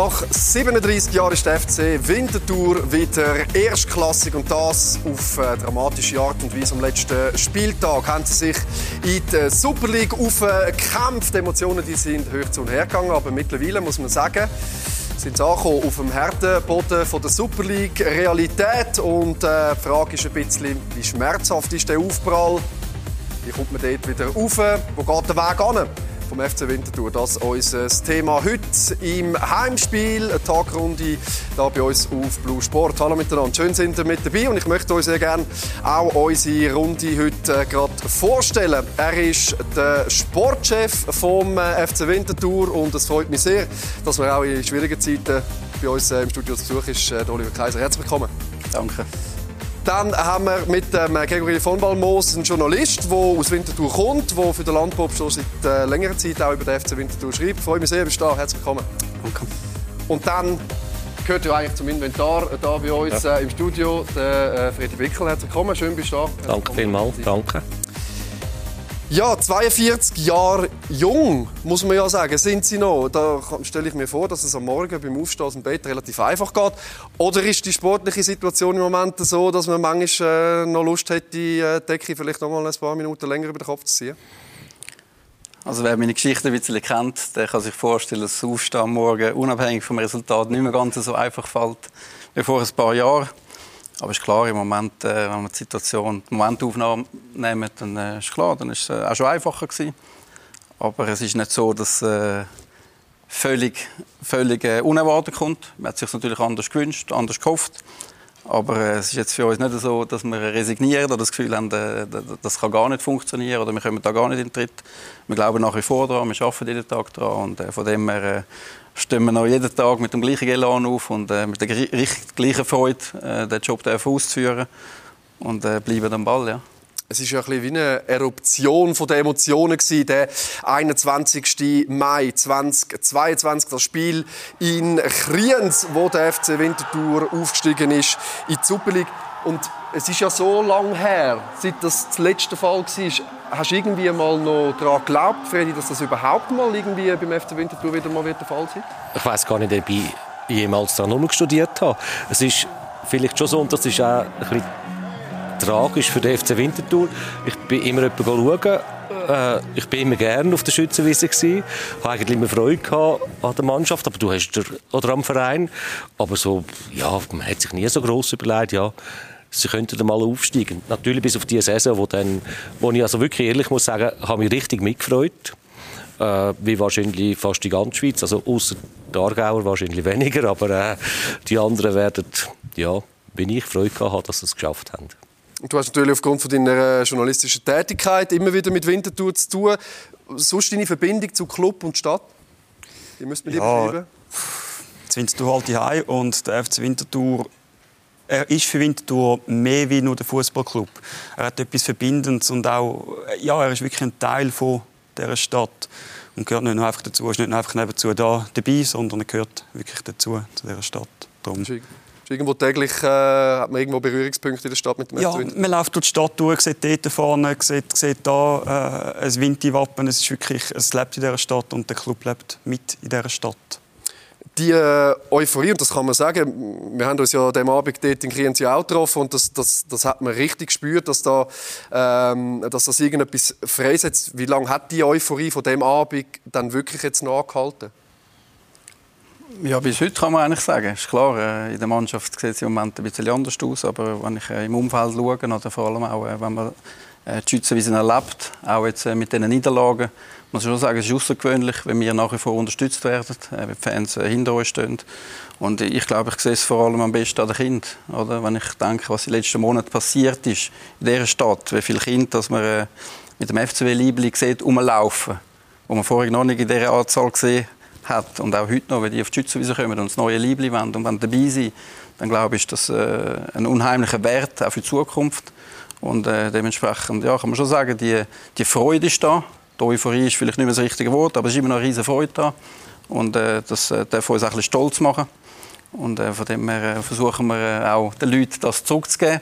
Nach 37 Jahren ist der FC Winterthur wieder erstklassig und das auf äh, dramatische Art und Weise. Am letzten Spieltag haben sie sich in der Super League aufgekämpft. Die Emotionen die sind hoch zu und her gegangen, aber mittlerweile muss man sagen, sind sie angekommen auf dem Härteboden von der Super League Realität und äh, die Frage ist ein bisschen, wie schmerzhaft ist der Aufprall? Wie kommt man dort wieder rauf? Wo geht der Weg an? Vom FC Winterthur. Das ist unser Thema heute im Heimspiel. Eine Tagrunde hier bei uns auf Blue Sport. Hallo miteinander, schön sind ihr mit dabei und ich möchte euch sehr gerne auch unsere Runde heute äh, gerade vorstellen. Er ist der Sportchef vom äh, FC Winterthur und es freut mich sehr, dass wir auch in schwierigen Zeiten bei uns äh, im Studio zu Besuch ist, Oliver Kaiser. Herzlich willkommen. Danke. Dann haben wir mit dem Gregory von Balmos einen Journalist, der aus Winterthur kommt, der für den Landpop schon seit äh, längerer Zeit auch über den FC Winterthur schreibt. Ich freue mich sehr, bist du da. Herzlich willkommen. Danke. Und dann gehört ja eigentlich zum Inventar äh, da bei uns ja. äh, im Studio der äh, Friedrich Wickel. Herzlich willkommen, schön bist du da. Danke vielmals, danke. Ja, 42 Jahre jung, muss man ja sagen, sind Sie noch. Da stelle ich mir vor, dass es am Morgen beim Aufstehen aus dem Bett relativ einfach geht. Oder ist die sportliche Situation im Moment so, dass man manchmal äh, noch Lust hätte, die äh, Decke vielleicht noch mal ein paar Minuten länger über den Kopf zu ziehen? Also wer meine Geschichte ein bisschen kennt, der kann sich vorstellen, dass das Aufstehen am Morgen unabhängig vom Resultat nicht mehr ganz so einfach fällt wie vor ein paar Jahren. Aber ist klar, im Moment, äh, wenn wir die Situation, die Momentaufnahme nehmen, dann äh, ist klar, dann ist es äh, auch schon einfacher gewesen. Aber es ist nicht so, dass äh, völlig, völlig äh, unerwartet kommt. Man hat sich natürlich anders gewünscht, anders gehofft. Aber äh, es ist jetzt für uns nicht so, dass wir resignieren oder das Gefühl haben, äh, das kann gar nicht funktionieren oder wir kommen da gar nicht in den Tritt. Wir glauben nach wie vor daran, wir arbeiten jeden Tag daran und äh, von dem her stehen wir noch jeden Tag mit dem gleichen Elan auf und mit der gleichen Freude, den Job auszuführen und bleiben am Ball. Ja. Es ist ja ein wie eine Eruption von der Emotionen gewesen, der 21. Mai 2022, das Spiel in Kriens, wo der FC Winterthur aufgestiegen ist in die Super. Und es ist ja so lange her, seit das der letzte Fall war. Hast du irgendwie mal noch daran geglaubt, Freddy, dass das überhaupt mal irgendwie beim FC Winterthur wieder mal der Fall sein Ich weiß gar nicht, ob ich jemals daran studiert habe. Es ist vielleicht schon so, und das ist auch ein bisschen tragisch für den FC Winterthur. Ich bin immer jemanden schauen. Äh, ich bin immer gerne auf der Schützenwiese Ich hatte eigentlich immer Freude an der Mannschaft, aber du hast der, oder am Verein. Aber so, ja, man hat sich nie so groß überlegt, ja, sie könnten mal aufsteigen. Natürlich bis auf die Saison, wo, dann, wo ich also wirklich ehrlich muss sagen, habe mich richtig mitgefreut. Äh, wie wahrscheinlich fast die ganze Schweiz. Also außer die Aargauer wahrscheinlich weniger, aber äh, die anderen werden, ja, wenn ich Freude gehabt dass sie es geschafft haben. Du hast natürlich aufgrund von deiner äh, journalistischen Tätigkeit immer wieder mit Winterthur zu tun. Sonst deine Verbindung zu Club und Stadt? Wie müsst ihr ja, beschreiben? Jetzt Winterthur halt Heim und der FC Winterthur er ist für Winterthur mehr wie nur der Fußballclub. Er hat etwas Verbindendes und auch, ja, er ist wirklich ein Teil von dieser Stadt und gehört nicht nur einfach dazu, er ist nicht nur einfach nebenzu da dabei, sondern er gehört wirklich dazu, zu dieser Stadt. Darum. Irgendwo täglich äh, hat man irgendwo Berührungspunkte in der Stadt mit dem Ja, man läuft durch die Stadt durch, sieht dort vorne, sieht, sieht da äh, ein Winti-Wappen. Es ist wirklich, es lebt in dieser Stadt und der Club lebt mit in dieser Stadt die äh, Euphorie, und das kann man sagen, wir haben uns ja diesem Abend dort in Kriens auch getroffen und das, das, das hat man richtig gespürt, dass, da, ähm, dass das irgendetwas freisetzt. Wie lange hat die Euphorie von dem Abend dann wirklich jetzt noch angehalten? Ja, bis heute kann man eigentlich sagen. Ist klar, äh, in der Mannschaft sieht es im Moment ein bisschen anders aus, aber wenn ich äh, im Umfeld schaue, oder vor allem auch, wenn man die Schützenwiesen erlebt, auch jetzt mit diesen Niederlagen, muss schon sagen, es ist außergewöhnlich, wenn wir nach wie vor unterstützt werden, äh, wenn die Fans äh, hinter uns stehen. Und ich glaube, ich sehe es vor allem am besten an den Kindern. Oder? Wenn ich denke, was in den letzten Monaten passiert ist in dieser Stadt, wie viele Kinder dass man äh, mit dem FCW Liebling sieht, rumlaufen, wo man vorher noch nicht in dieser Anzahl gesehen hat. Und auch heute noch, wenn die auf die Schützenwiese kommen und das neue Liebling wollen und wenn dabei sind, dann glaube ich, ist das äh, ein unheimlicher Wert auch für die Zukunft. Und äh, dementsprechend ja, kann man schon sagen, die, die Freude ist da. Die Euphorie ist vielleicht nicht mehr das richtige Wort, aber es ist immer noch eine riesige Freude da. Und äh, das äh, darf uns auch ein stolz machen. Und äh, von dem her äh, versuchen wir auch den Leuten das zurückzugeben.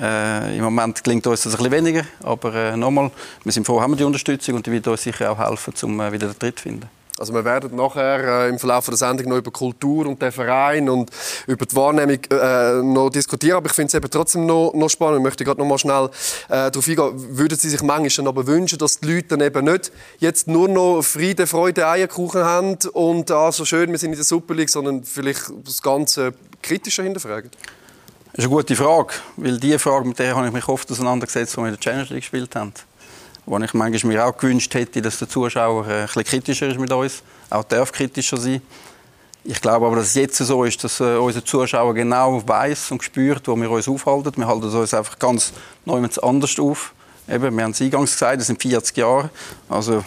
Im Moment gelingt uns das ein bisschen weniger, aber nochmal, wir sind froh, haben wir die Unterstützung und die wird uns sicher auch helfen, um wieder den Tritt zu finden. Also wir werden nachher äh, im Verlauf der Sendung noch über Kultur und den Verein und über die Wahrnehmung äh, noch diskutieren, aber ich finde es trotzdem noch, noch spannend. Ich möchte gerade noch mal schnell äh, darauf eingehen. Würden Sie sich manchmal aber wünschen, dass die Leute dann eben nicht jetzt nur noch Friede, Freude, Eierkuchen haben und ah, so schön, wir sind in der Super League, sondern vielleicht das Ganze kritischer hinterfragen? Das ist eine gute Frage, weil die Frage, mit der habe ich mich oft auseinandergesetzt, als wir in der Challenge League gespielt haben wo ich manchmal mir auch gewünscht hätte, dass der Zuschauer äh, ein bisschen kritischer ist mit uns, auch darf kritischer sein. Ich glaube aber, dass es jetzt so ist, dass äh, unser Zuschauer genau weiß und spürt, wo wir uns aufhalten. Wir halten uns einfach ganz neu anders auf. Eben, wir haben es eingangs gesagt, das sind 40 Jahre, also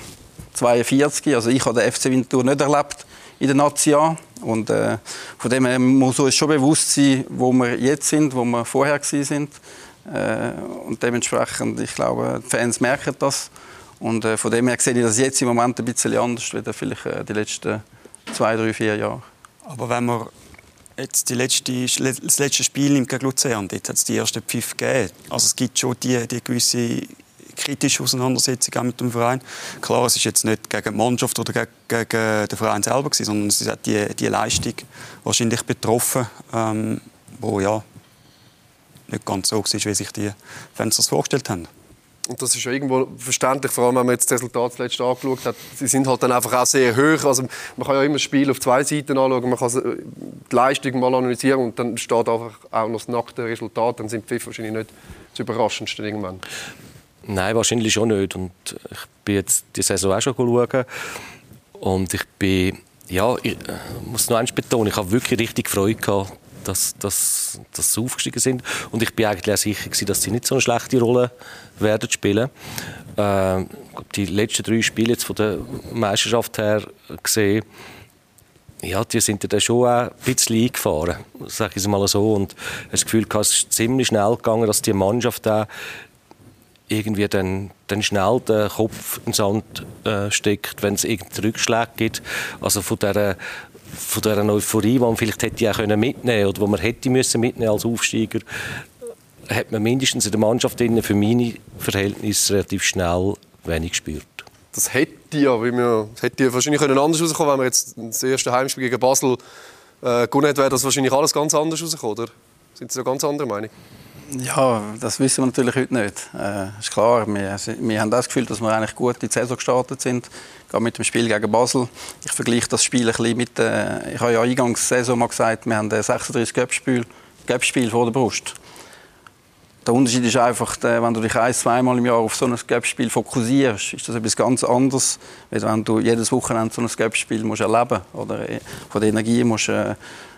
42. Also ich habe den FC Winterthur nicht erlebt in der Nazi und äh, von dem her muss uns schon bewusst sein, wo wir jetzt sind, wo wir vorher sind. Äh, und dementsprechend, ich glaube, die Fans merken das. Und äh, von dem her sehe ich das jetzt im Moment ein bisschen anders als vielleicht äh, die letzten zwei, drei, vier Jahre. Aber wenn man jetzt die letzte, das letzte Spiel nimmt gegen Luzern, dort hat es die ersten Pfiff gegeben. Also es gibt schon die, die gewisse kritische Auseinandersetzung auch mit dem Verein. Klar, es ist jetzt nicht gegen die Mannschaft oder gegen, gegen den Verein selber gewesen, sondern es ist die, die Leistung wahrscheinlich betroffen, ähm, wo ja nicht ganz so war, wie sich die Fans das vorgestellt haben. Und das ist ja irgendwo verständlich, vor allem wenn man jetzt das Resultat zuletzt angeschaut hat. Sie sind halt dann einfach auch sehr hoch. Also man kann ja immer das Spiel auf zwei Seiten anschauen. Man kann die Leistung mal analysieren und dann steht einfach auch noch das nackte Resultat. Dann sind die FIFA wahrscheinlich nicht das Überraschendste irgendwann. Nein, wahrscheinlich schon nicht. Und ich bin jetzt die Saison auch schon schauen. Und ich bin, ja, ich muss noch eins betonen, ich habe wirklich richtig Freude gehabt, dass, dass, dass sie aufgestiegen sind. Und ich bin eigentlich auch sicher gewesen, dass sie nicht so eine schlechte Rolle werden spielen. Äh, die letzten drei Spiele jetzt von der Meisterschaft her gesehen, ja, die sind ja schon auch ein bisschen eingefahren, sage ich es mal so. Und das Gefühl, es ist ziemlich schnell gegangen, dass die Mannschaft auch irgendwie dann, dann schnell den Kopf in den Sand äh, steckt, wenn es irgendeinen Rückschlag gibt. Also von dieser von dieser Euphorie, die man vielleicht hätte auch mitnehmen können oder die man hätte müssen mitnehmen als Aufsteiger, hat man mindestens in der Mannschaft für meine Verhältnisse relativ schnell wenig gespürt. Das hätte ja, wie wir, das hätte wahrscheinlich anders rauskommen wenn wir jetzt das erste Heimspiel gegen Basel äh, gewonnen hätten, wäre das wahrscheinlich alles ganz anders rausgekommen, oder? Sind Sie eine ganz andere Meinung? Ja, das wissen wir natürlich heute nicht. Äh, ist klar, wir, wir haben das Gefühl, dass wir eigentlich gut in die Saison gestartet sind, gerade mit dem Spiel gegen Basel. Ich vergleiche das Spiel ein bisschen mit, äh, ich habe ja eingangs Saison mal gesagt, wir haben 36 Göppspiel, Göppspiel vor der Brust. Der Unterschied ist einfach, äh, wenn du dich ein, zweimal im Jahr auf so ein Göppspiel fokussierst, ist das etwas ganz anderes, als wenn du jedes Wochenende so ein Göppspiel erleben musst. Oder äh, von der Energie musst, äh,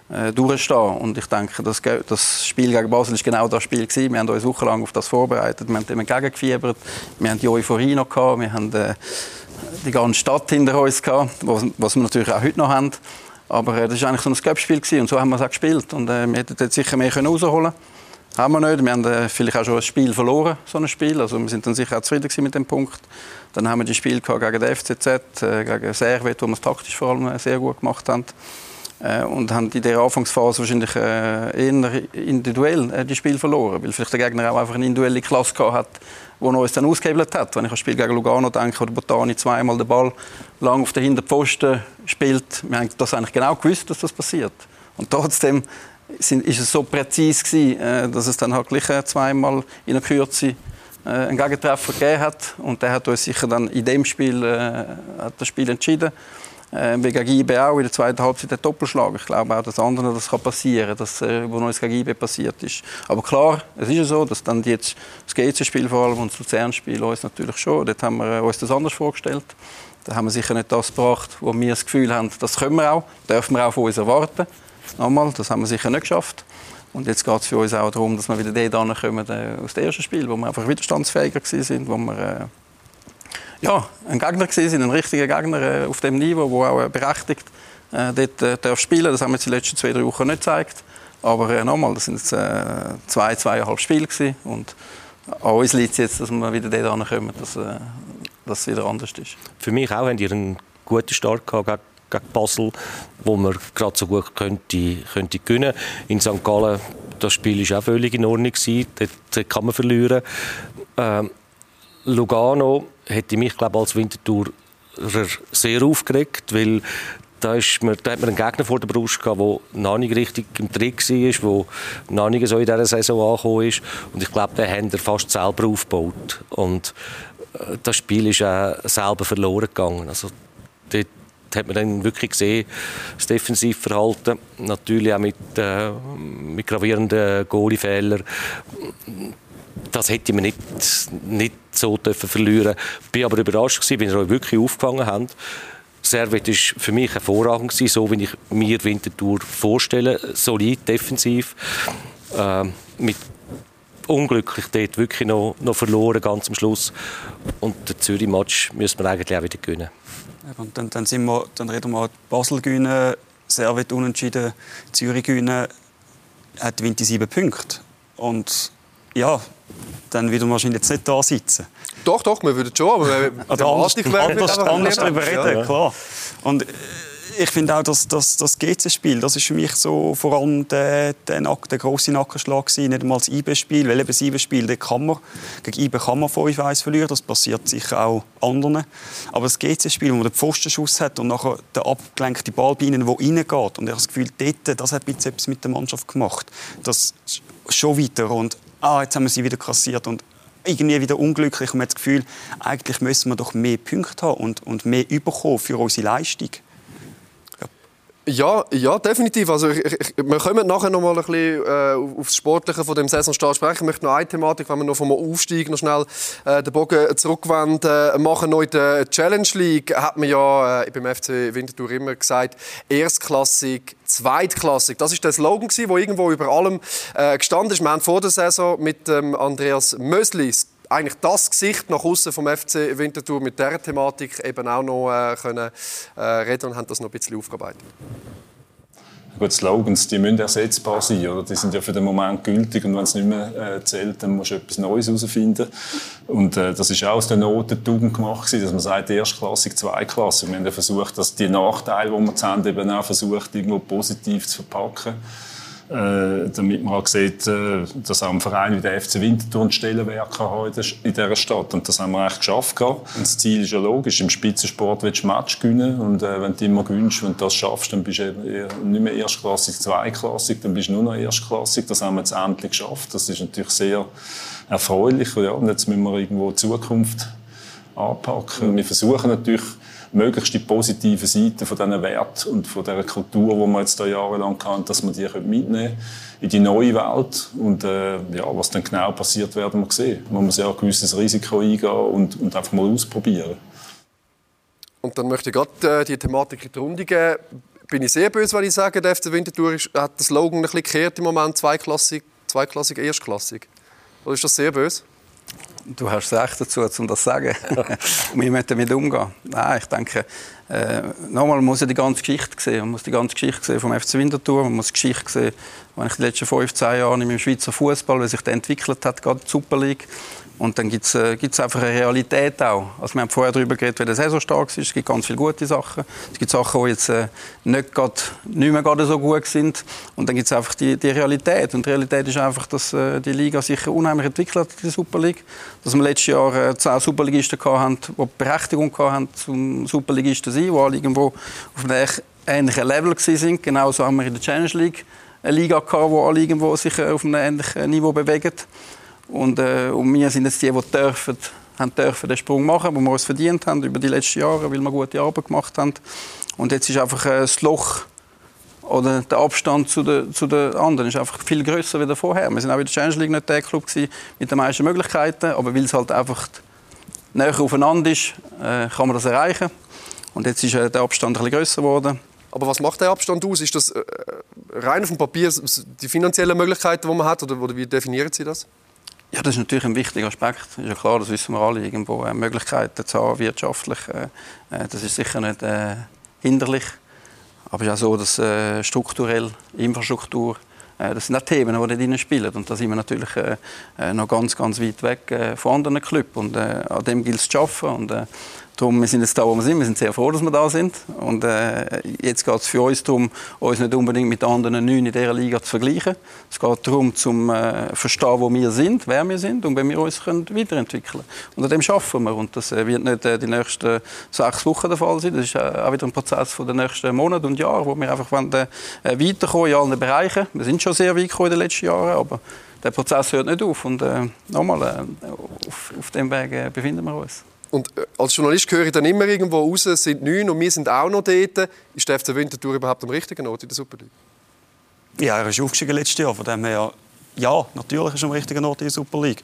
äh, durchstehen. Und ich denke, das, das Spiel gegen Basel war genau das Spiel. Gewesen. Wir haben uns wochenlang auf das vorbereitet. Wir haben dem entgegengefiebert. Wir haben die Euphorie noch gehabt. Wir haben äh, die ganze Stadt hinter uns gehabt, was wir natürlich auch heute noch haben. Aber äh, das war eigentlich so ein Cup-Spiel und so haben wir es auch gespielt. Und äh, wir hätten sicher mehr können rausholen haben wir nicht. Wir haben äh, vielleicht auch schon ein Spiel verloren, so ein Spiel. Also wir sind dann sicher auch zufrieden mit dem Punkt. Dann haben wir die Spiele gegen den FCZ, äh, gegen Servet, wo wir es taktisch vor allem äh, sehr gut gemacht haben. Äh, und haben in der Anfangsphase wahrscheinlich äh, eher individuell die Spiel verloren, weil vielleicht der Gegner auch einfach eine individuelle Klasse gehabt hat, die uns dann ausgehebelt hat. Wenn ich an das Spiel gegen Lugano denke, wo der Botani zweimal den Ball lang auf den Hinterpfosten spielt, wir haben das eigentlich genau gewusst, dass das passiert. Und trotzdem sind, ist es so präzise gewesen, dass es dann halt gleich zweimal in der Kürze einen Gegentreffer gegeben hat und der hat uns sicher dann in dem Spiel äh, hat das Spiel entschieden äh, IB auch in der zweiten Halbzeit der Doppelschlag. Ich glaube auch, dass anderen das kann passieren, dass äh, wo gegen IB passiert ist. Aber klar, es ist ja so, dass dann jetzt das GC-Spiel vor allem und das Luzern-Spiel uns natürlich schon. Dort haben wir äh, uns das anders vorgestellt. Da haben wir sicher nicht das gebracht, wo wir das Gefühl haben, das können wir auch, dürfen wir auch von uns erwarten. Nochmal, das haben wir sicher nicht geschafft. Und jetzt geht es für uns auch darum, dass wir wieder den kommen äh, aus dem ersten Spiel, wo wir einfach widerstandsfähiger waren, wo wir äh, ja, ein Gegner gewesen, ein richtiger Gegner äh, auf dem Niveau, der auch äh, berechtigt äh, dort äh, darf spielen. Das haben wir jetzt die letzten zwei, drei Wochen nicht gezeigt. Aber äh, nochmal, das sind jetzt, äh, zwei, zweieinhalb Spiele gewesen. und an uns liegt es jetzt, dass wir wieder dort kommen, dass, äh, dass es wieder anders ist. Für mich auch haben die einen guten Start gehabt gegen, Basel, wo man gerade so gut könnte, könnte gewinnen. In St. Gallen das Spiel war auch völlig in Ordnung Dort, dort kann man verlieren. Ähm, Lugano hätte mich glaube als Wintertour sehr aufgeregt, weil da, ist man, da hat man einen Gegner vor der Brust gehabt, der noch nicht richtig im Trick war, der noch nicht so in dieser Saison angekommen ist. Und ich glaube, den haben er fast selber aufgebaut. Und äh, das Spiel ist auch selber verloren gegangen. Also, dort hat man dann wirklich gesehen, das Defensivverhalten, natürlich auch mit, äh, mit gravierenden Goalie-Fehlern. Das hätte man nicht, nicht so dürfen verlieren. Ich bin aber überrascht gewesen, wenn sie wirklich aufgefangen haben. Servet war für mich hervorragend gewesen, so wie ich mir Winterthur vorstelle, solid, defensiv, äh, mit unglücklich dort wirklich noch, noch verloren, ganz am Schluss. Und den Zürich-Match müssen wir eigentlich auch wieder gewinnen. Und dann, dann, sind wir, dann reden wir Basel gewinnen, Servet unentschieden, Zürich gewinnen, hat die sieben Punkte. Und ja, dann würde man wahrscheinlich jetzt nicht da sitzen. Doch, doch, wir würden schon, aber wir Oder anders, anders, anders darüber reden, ja. klar. Und äh, ich finde auch, dass, dass das GC-Spiel, das ist für mich so vor allem der, der, der grosse Nackenschlag gewesen, nicht einmal das IB-Spiel, weil eben das IB-Spiel, kann man, gegen IB kann man 5-1 verlieren, das passiert sicher auch anderen. Aber das GC-Spiel, wo man den Pfostenschuss hat und nachher der abgelenkte Ball bei ihnen, der reingeht, und ich habe das Gefühl, dort, das hat etwas mit der Mannschaft gemacht. Das schon weiter und ah, jetzt haben wir sie wieder kassiert und irgendwie wieder unglücklich und man hat das Gefühl, eigentlich müssen wir doch mehr Punkte haben und, und mehr überkommen für unsere Leistung. Ja, ja, definitiv. Also ich, ich, wir kommen nachher noch mal ein bisschen äh, auf das Sportliche von dem Saisonstart sprechen. Ich möchte noch eine Thematik, wenn wir noch vom Aufstieg noch schnell äh, den Bogen zurückwenden äh, machen. Noch in der Challenge League hat man ja äh, beim FC Winterthur immer gesagt, erstklassig, zweitklassig. Das ist der Slogan der irgendwo über allem äh, gestanden ist. Wir haben vor der Saison mit ähm, Andreas Möslis eigentlich das Gesicht nach außen vom FC Winterthur mit dieser Thematik eben auch noch äh, können, äh, reden und haben das noch ein bisschen aufgearbeitet. Gut, Slogans, die müssen ersetzbar sein, oder? Die sind ja für den Moment gültig und wenn es nicht mehr äh, zählt, dann musst du etwas Neues herausfinden. Und äh, das ist auch aus der Not Tugend gemacht dass man sagt, erstklassig, zweiklassig. Wir haben ja versucht, dass die Nachteile, die wir haben, eben auch versucht, irgendwo positiv zu verpacken äh, damit man auch sieht, äh, dass auch ein Verein wie der FC Winterthur einen Stellenwert haben in dieser Stadt. Und das haben wir eigentlich geschafft. Und das Ziel ist ja logisch, im Spitzensport willst du Match gewinnen und äh, wenn du immer gewinnst und das schaffst, dann bist du nicht mehr erstklassig, zweiklassig, dann bist du nur noch erstklassig. Das haben wir jetzt endlich geschafft. Das ist natürlich sehr erfreulich. Ja, und jetzt müssen wir irgendwo die Zukunft anpacken. Wir versuchen natürlich, möglichst die positiven Seiten von diesen Wert und von dieser Kultur, die man jetzt da jahrelang kann, dass man die mitnehmen in die neue Welt. Und äh, ja, was dann genau passiert, werden wir sehen. Man muss ja ein gewisses Risiko eingehen und, und einfach mal ausprobieren. Und dann möchte ich gerade äh, die Thematik in die Runde geben. Bin ich sehr böse, wenn ich sage, der FC Winterthur hat das Slogan ein bisschen gekehrt im Moment, zweiklassig, zweiklassig, erstklassig. Oder ist das sehr böse? Du hast Recht dazu, um das zu sagen. Und wir müssen damit umgehen. Nein, ich denke, äh, nochmal, man muss ja die ganze Geschichte sehen. Man muss die ganze Geschichte sehen vom FC Winterthur. Man muss die Geschichte sehen, wenn ich die letzten 15 Jahre im Schweizer Fußball, wie sich der entwickelt hat, gerade die Super League. Und dann gibt es äh, einfach eine Realität auch. Also wir haben vorher darüber geredet, wie der Saison stark ist. Es gibt ganz viele gute Sachen. Es gibt Sachen, die jetzt äh, nicht, grad, nicht mehr gerade so gut sind. Und dann gibt es einfach die, die Realität. Und die Realität ist einfach, dass äh, die Liga sich unheimlich entwickelt hat, die Super League. Dass wir letztes Jahr äh, zehn Superligisten hatten, die Berechtigung hatten, zum Superligisten zu sein, die alle irgendwo auf einem ähnlichen Level waren. Genauso haben wir in der Challenge League eine Liga gehabt, wo alle irgendwo sich äh, auf einem ähnlichen Niveau bewegen. Und, äh, und wir sind jetzt die, die dürfen, haben dürfen den Sprung machen, wo wir es verdient haben über die letzten Jahre, weil wir gute Arbeit gemacht haben. Und jetzt ist einfach äh, das Loch oder der Abstand zu den, zu den anderen ist einfach viel größer als vorher. Wir sind auch in der Challenge League nicht der Club mit den meisten Möglichkeiten, aber weil es halt einfach näher aufeinander ist, äh, kann man das erreichen. Und jetzt ist äh, der Abstand ein bisschen größer geworden. Aber was macht der Abstand aus? Ist das äh, rein auf dem Papier die finanziellen Möglichkeiten, die man hat, oder, oder wie definieren Sie das? Ja, das ist natürlich ein wichtiger Aspekt. Ist ja klar, das wissen wir alle, irgendwo äh, Möglichkeiten zu haben, wirtschaftlich. Äh, äh das ist sicher nicht äh, hinderlich. Aber es ist auch so, dass äh, strukturell Infrastruktur, äh, das sind auch Themen, die da spielen. Und da sind wir natürlich noch ganz, ganz weit weg von anderen Clubs. Und an dem gilt es zu arbeiten. Und Darum, wir sind jetzt da, wo wir sind. Wir sind sehr froh, dass wir da sind. Und äh, jetzt geht es für uns darum, uns nicht unbedingt mit anderen neun in dieser Liga zu vergleichen. Es geht darum, zu äh, verstehen, wo wir sind, wer wir sind und wie wir uns können weiterentwickeln können. Und an dem arbeiten wir. Und das äh, wird nicht äh, die nächsten sechs Wochen der Fall sein. Das ist äh, auch wieder ein Prozess von den nächsten Monaten und Jahren, wo wir einfach wollen, äh, weiterkommen in allen Bereichen. Wir sind schon sehr weit gekommen in den letzten Jahren, aber der Prozess hört nicht auf. Und nochmal, auf, auf dem Weg befinden wir uns. Und äh, als Journalist höre ich dann immer irgendwo raus, es sind neun und wir sind auch noch dort. Ist der FC Winterthur überhaupt am richtigen Ort in der Super League? Ja, er ist aufgestiegen letztes Jahr. Von dem her, ja, natürlich ist er am richtigen Ort in der Super League.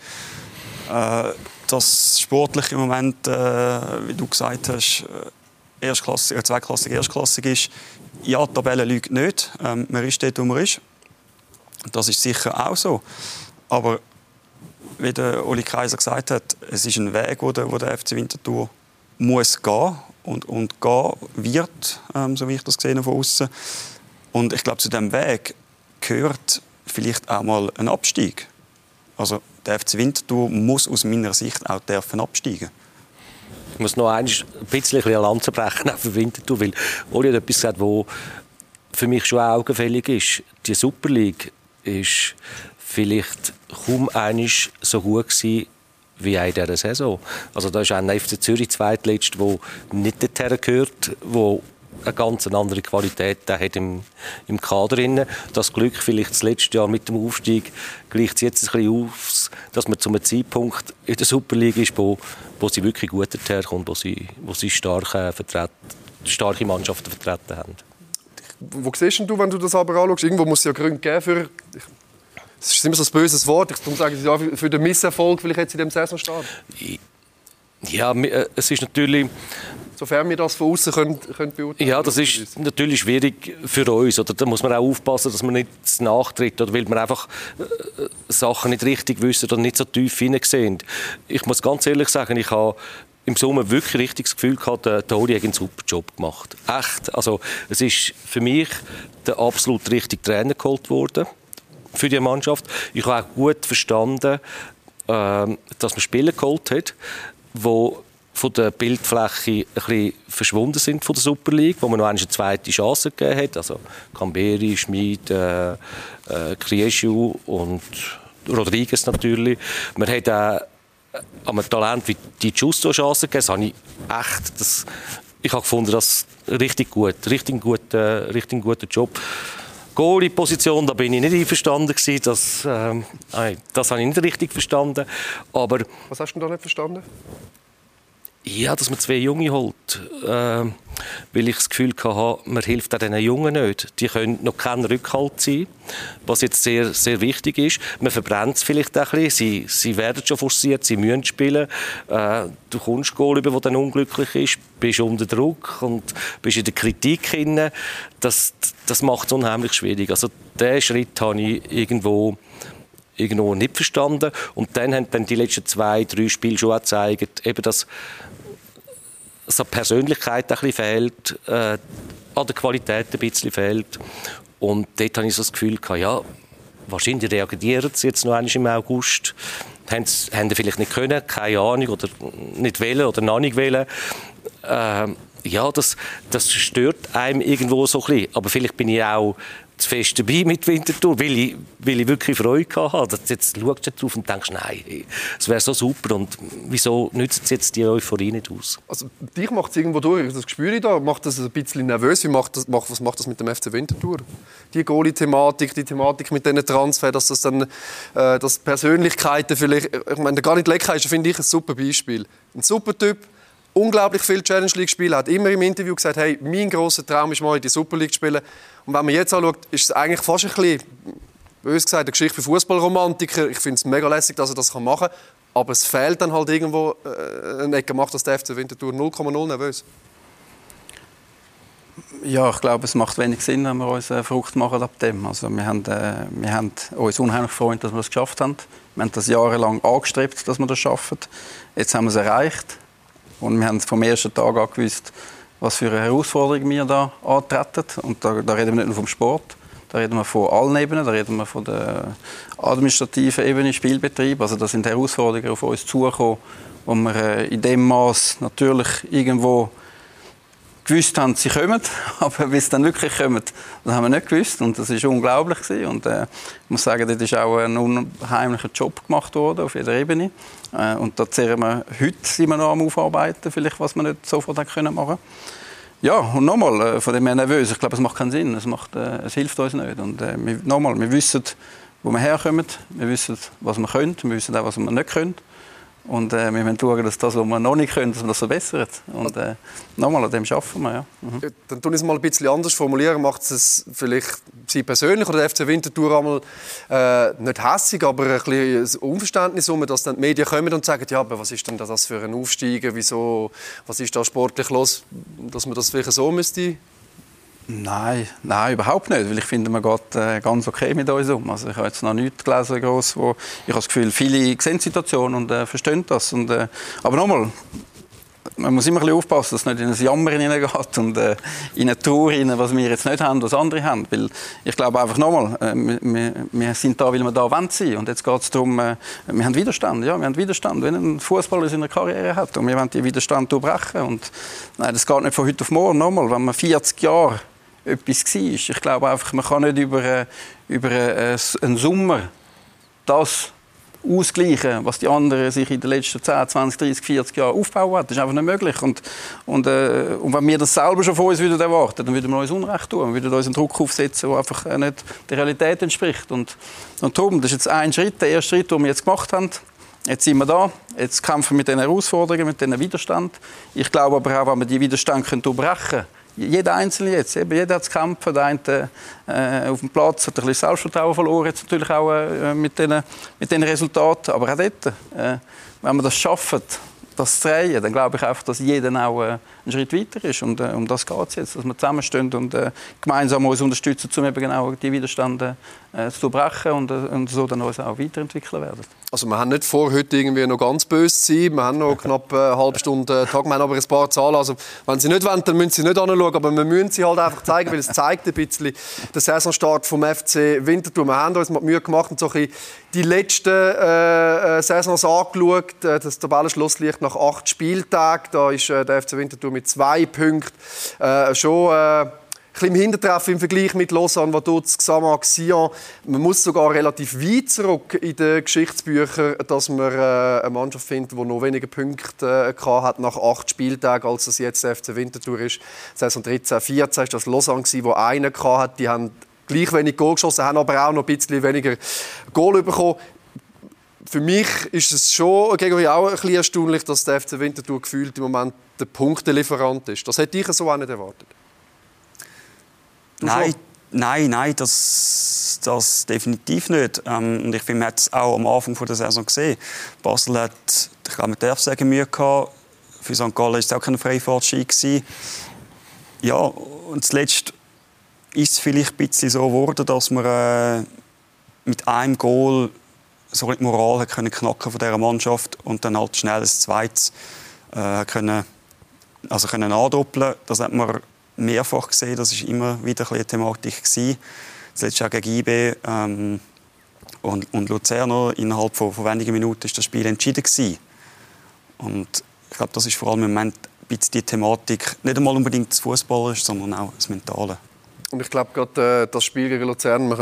Äh, das sportlich im Moment, äh, wie du gesagt hast, äh, erstklassig, äh, erstklassig ist, ja, die Tabelle lügt nicht. Ähm, man ist dort, wo man ist. Das ist sicher auch so. Aber wie der Oli Kaiser gesagt hat, es ist ein Weg, wo der, wo der FC Winterthur muss gehen und, und gehen wird, ähm, so wie ich das gesehen habe von außen. Und ich glaube, zu diesem Weg gehört vielleicht auch mal ein Abstieg. Also der FC Winterthur muss aus meiner Sicht auch dürfen absteigen. Ich muss noch ein bisschen eine Lanze brechen für Winterthur, weil Oli hat etwas gesagt, wo für mich schon augenfällig ist. Die Super League ist vielleicht kaum einig so gut gewesen, wie in dieser Saison. Also da ist auch ein FC Zürich zweitletzt, wo nicht dorthin gehört, wo eine ganz andere Qualität hat im, im Kader. Drin. Das Glück vielleicht das letzte Jahr mit dem Aufstieg gleicht es jetzt ein bisschen auf, dass man zu einem Zeitpunkt in der Super League ist, wo, wo sie wirklich gut herkommt, wo sie, wo sie starke, vertreten, starke Mannschaften vertreten haben. Wo siehst du, wenn du das aber anschaust? Irgendwo muss es ja Gründe geben für es ist immer so ein böses Wort. Ich sage es ja für den Misserfolg vielleicht jetzt in dem Saisonstart. Ja, äh, es ist natürlich sofern wir das von außen können, können beurteilen Ja, das ist natürlich schwierig für uns. Oder da muss man auch aufpassen, dass man nicht nachtritt oder weil man einfach äh, Sachen nicht richtig wissen oder nicht so tief hineinsehen. Ich muss ganz ehrlich sagen, ich habe im Sommer wirklich richtig das Gefühl gehabt, der Tori hat einen super Job gemacht. Echt. Also, es ist für mich der absolut richtige Trainer geholt worden für die Mannschaft. Ich habe auch gut verstanden, äh, dass man Spieler geholt hat, die von der Bildfläche ein bisschen verschwunden sind von der Super League, wo man noch eine zweite Chance gegeben hat. Also Camberi, Schmid, äh, äh, Krieschu und Rodriguez natürlich. Man hat auch einem Talent wie die Justo Chance gegeben. Das habe ich echt, das, ich habe gefunden, das richtig gut, richtig guter, richtig guter Job. Goalie-Position, da bin ich nicht einverstanden gewesen. Das, ähm, das habe ich nicht richtig verstanden. Aber Was hast du da nicht verstanden? Ja, dass man zwei Junge holt. Äh, weil ich das Gefühl hatte, man hilft auch diesen Jungen nicht. Die können noch kein Rückhalt sein, was jetzt sehr, sehr wichtig ist. Man verbrennt es vielleicht auch ein bisschen. Sie, sie werden schon forciert, sie müssen spielen. Äh, du kommst Goal über, der dann unglücklich ist, bist unter Druck und bist in der Kritik drin. Das, das macht es unheimlich schwierig. Also diesen Schritt habe ich irgendwo irgendwo nicht verstanden. Und dann haben dann die letzten zwei, drei Spiele schon gezeigt, eben, dass so Persönlichkeit ein bisschen fehlt, äh, an der Qualität ein bisschen fehlt. Und dort habe ich so das Gefühl gehabt, ja, wahrscheinlich reagieren sie jetzt noch einmal im August. Haben sie, haben sie vielleicht nicht können, keine Ahnung, oder nicht wählen oder noch nicht wählen. Äh, ja, das, das stört einem irgendwo so ein bisschen. Aber vielleicht bin ich auch zu fest dabei mit Winterthur, weil ich, weil ich wirklich Freude hatte. Jetzt schaust du drauf und denkst, nein, es wäre so super und wieso nützt jetzt die Euphorie nicht aus? Also dich macht es irgendwo durch, das spüre ich da, macht das ein bisschen nervös. Wie macht das, was macht das mit dem FC Winterthur? Die Goalie-Thematik, die Thematik mit diesen Transfer, dass das dann, äh, dass Persönlichkeiten vielleicht, ich meine, der Garnit Lecker ist, finde ich, ein super Beispiel. Ein super Typ, unglaublich viele Challenge League Spiele, hat immer im Interview gesagt, hey, mein großer Traum ist mal in die Super League zu spielen. Und wenn man jetzt anschaut, ist es eigentlich fast ein bisschen, bös gesagt, eine Geschichte für Fußballromantiker. Ich finde es mega lässig, dass er das machen kann. Aber es fehlt dann halt irgendwo äh, eine Ecke, macht das der FC Winterthur 0,0 nervös. Ja, ich glaube, es macht wenig Sinn, wenn wir uns äh, Frucht machen ab dem. Also wir haben, äh, wir haben uns unheimlich gefreut, dass wir es geschafft haben. Wir haben das jahrelang angestrebt, dass wir das schaffen. Jetzt haben wir es erreicht. Und wir haben vom ersten Tag an gewusst, was für eine Herausforderung wir da antreten. Und da, da reden wir nicht nur vom Sport, Da reden wir von allen Ebenen, da reden wir von der administrativen Ebene, Spielbetrieb. Also das sind Herausforderungen auf uns zugekommen, wo wir äh, in dem Maß natürlich irgendwo gewusst haben, sie kommen, aber wie es dann wirklich kommen, das haben wir nicht gewusst. Und das ist unglaublich gewesen. und äh, ich muss sagen, dort ist auch ein unheimlicher Job gemacht worden auf jeder Ebene. Äh, und da zehren wir heute wir noch am Aufarbeiten, vielleicht was wir nicht sofort machen können Ja, und nochmal, äh, von dem her nervös, ich glaube, es macht keinen Sinn, es, macht, äh, es hilft uns nicht. Und äh, nochmal, wir wissen, wo wir herkommen, wir wissen, was wir können, wir wissen auch, was wir nicht können und äh, wir müssen schauen, dass das, was wir noch nicht können, dass wir das verbessern. Und äh, nochmal, an dem arbeiten wir. Ja. Mhm. Dann tun ich es mal ein bisschen anders formulieren. Macht es vielleicht Sie persönlich oder der FC Winterthur einmal äh, nicht hässig, aber ein bisschen Unverständnis um, dass dann die Medien kommen und sagen, ja, aber was ist denn das für ein Aufsteigen? Wieso, was ist da sportlich los, dass man das vielleicht so müsste Nein, nein, überhaupt nicht, weil ich finde, man geht äh, ganz okay mit uns um. Also ich habe jetzt noch nichts gelesen, gross, wo ich habe das Gefühl, viele sehen die Situation und äh, verstehen das. Und, äh, aber nochmal, man muss immer ein bisschen aufpassen, dass es nicht in ein Jammer hineingeht und äh, in eine Trauer hinein, was wir jetzt nicht haben, was andere haben. Weil ich glaube einfach nochmal, äh, wir, wir, sind da, weil wir da wollen sein. Und jetzt geht es darum, äh, wir haben Widerstand. Ja, wir haben Widerstand, wenn ein Fußballer seine Karriere hat. Und wir wollen diesen Widerstand durchbrechen. Und nein, das geht nicht von heute auf morgen. Nochmal, wenn man 40 Jahre etwas war. Ich glaube einfach, man kann nicht über, äh, über äh, einen Sommer das ausgleichen, was die anderen sich in den letzten 10, 20, 30, 40 Jahren aufgebaut haben. Das ist einfach nicht möglich. Und, und, äh, und wenn wir das selber schon von uns würden erwarten, dann würden wir uns Unrecht tun. Wir würden uns einen Druck aufsetzen, der einfach nicht der Realität entspricht. Und, und darum, das ist jetzt ein Schritt, der erste Schritt, den wir jetzt gemacht haben. Jetzt sind wir da, jetzt kämpfen wir mit diesen Herausforderungen, mit diesem Widerstand. Ich glaube aber auch, wenn wir diesen Widerstand durchbrechen können, jeder Einzelne jetzt, eben, jeder hat zu kämpfen. Der eine äh, auf dem Platz hat ein bisschen Selbstvertrauen verloren, jetzt natürlich auch äh, mit diesen mit den Resultaten. Aber auch dort, äh, wenn wir das schaffen, das zu drehen, dann glaube ich einfach, dass jeder auch äh, Schritt weiter ist. Und äh, um das geht es jetzt, dass wir zusammenstehen und äh, gemeinsam uns unterstützen, um eben genau die Widerstände äh, zu brechen und, äh, und so dann uns auch weiterentwickeln werden. Also wir haben nicht vor, heute irgendwie noch ganz böse zu sein. Wir haben noch knapp eine halbe Stunde Tag, wir haben aber ein paar Zahlen. Also wenn Sie nicht wollen, dann müssen Sie nicht anschauen, aber wir müssen sie halt einfach zeigen, weil es zeigt ein bisschen den Saisonstart vom FC Winterthur. Wir haben uns mal Mühe gemacht und so ein die letzten äh, äh, Saisons angeschaut. Das Tabellenschluss liegt nach acht Spieltagen. Da ist äh, der FC Winterthur mit zwei Punkten äh, schon äh, im Hintertreffen im Vergleich mit Lausanne, Vaduz, Xamax, Sion. Man muss sogar relativ weit zurück in den Geschichtsbüchern, dass man äh, eine Mannschaft findet, die noch weniger Punkte äh, hat nach acht Spieltagen, als es jetzt FC Winterthur ist. 2013, 14 war das Lausanne, die einen hat. Die haben gleich wenig Goal geschossen, haben aber auch noch ein bisschen weniger Goal bekommen für mich ist es schon Gregory, auch ein bisschen erstaunlich, dass der FC Winterthur gefühlt im Moment der Punktelieferant ist. Das hätte ich so auch nicht erwartet. Du nein, schon? nein, nein, das, das definitiv nicht. Ähm, und ich finde, man hat es auch am Anfang der Saison gesehen. Basel hat, ich glaube, man darf sagen, Mühe gehabt. Für St. Gallen war es auch kein Freifahrtschein. Ja, und zuletzt ist es vielleicht ein bisschen so geworden, dass man äh, mit einem Goal so die Moral können knacken von dieser Mannschaft und dann halt schnell ein zweites äh, können, also können andoppeln. Das hat man mehrfach gesehen. Das ist immer wieder eine Thematik gewesen. Zuletzt auch gegen IB ähm, und, und Luzerner. Innerhalb von, von wenigen Minuten ist das Spiel entschieden gewesen. Und ich glaube, das ist vor allem im Moment ein bisschen die Thematik, nicht einmal unbedingt das Fußball sondern auch das Mentale. Und ich glaube, gerade äh, das Spiel gegen Luzern, wir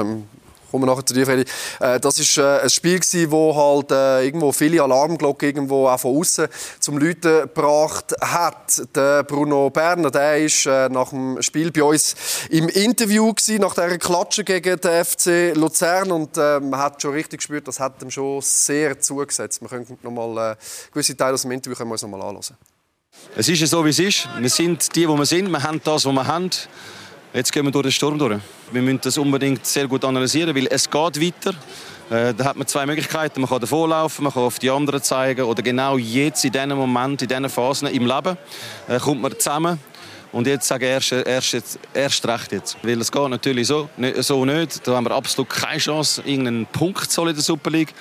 kommen nachher zu dir, Freddy. Äh, das ist äh, ein Spiel gewesen, wo halt äh, irgendwo viele Alarmglocken irgendwo auch von außen zum Läuten gebracht hat. Der Bruno Berner, der ist äh, nach dem Spiel bei uns im Interview gewesen, nach der Klatsche gegen den FC Luzern und äh, man hat schon richtig gespürt, das hat ihm schon sehr zugesetzt. Wir können noch mal äh, gewisse Teile aus dem Interview können wir uns noch mal anschauen. Es ist so, wie es ist. Wir sind die, wo wir sind. Wir haben das, was wir haben. Jetzt gehen wir durch den Sturm durch. Wir müssen das unbedingt sehr gut analysieren, weil es geht weiter. Äh, da hat man zwei Möglichkeiten. Man kann davonlaufen, man kann auf die anderen zeigen oder genau jetzt in diesem Moment, in diesen Phasen im Leben äh, kommt man zusammen. Und jetzt sage ich erst, erst, erst recht jetzt. Weil es geht natürlich so, so nicht. Da haben wir absolut keine Chance, irgendeinen Punkt zu in der Super League.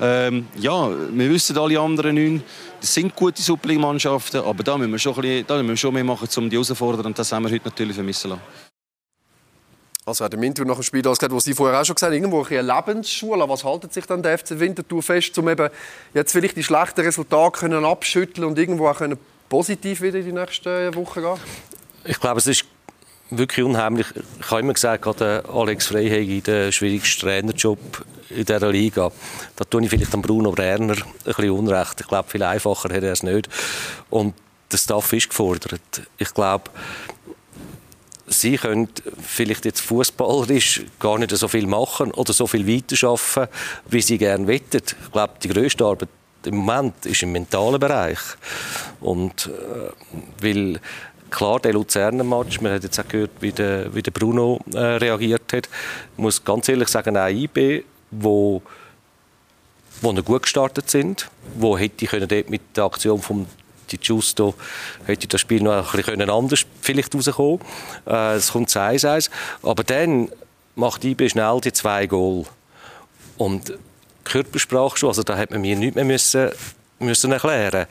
Ähm, ja, wir wissen alle anderen neun, das sind gute Super League-Mannschaften, aber da müssen wir schon, bisschen, da müssen wir schon mehr machen, um die herausfordern. Und das haben wir heute natürlich vermissen lassen. Also hat der Mintu nach dem Spiel das gesagt, was Sie vorher auch schon gesagt haben, irgendwo eine Lebensschule. Was haltet sich dann der FC Winterthur fest, um eben jetzt vielleicht die schlechten Resultate können abschütteln und irgendwo auch können positiv wieder in die nächsten Wochen gehen? Ich glaube, es ist wirklich unheimlich. Ich habe immer gesagt, gerade Alex Frey den schwierigsten Trainerjob in dieser Liga. Da tue ich vielleicht an Bruno Werner ein bisschen Unrecht. Ich glaube, viel einfacher hätte er es nicht. Und der Staff ist gefordert. Ich glaube, sie können vielleicht jetzt fußballerisch gar nicht so viel machen oder so viel weiterschaffen, wie sie gerne wettet. Ich glaube, die größte Arbeit im Moment ist im mentalen Bereich. Und äh, weil klar, der Luzerner Match, man hat jetzt auch gehört, wie der, wie der Bruno äh, reagiert hat. Ich muss ganz ehrlich sagen, auch IB, wo wo gut gestartet sind, wo hätte ich dort mit der Aktion vom Di Giusto hätte das Spiel noch ein bisschen anders vielleicht rauskommen äh, Es kommt 1-1. Aber dann macht IB schnell die zwei Goal. Und Körpersprache schon, also da hat man mir nichts mehr müssen, müssen erklären.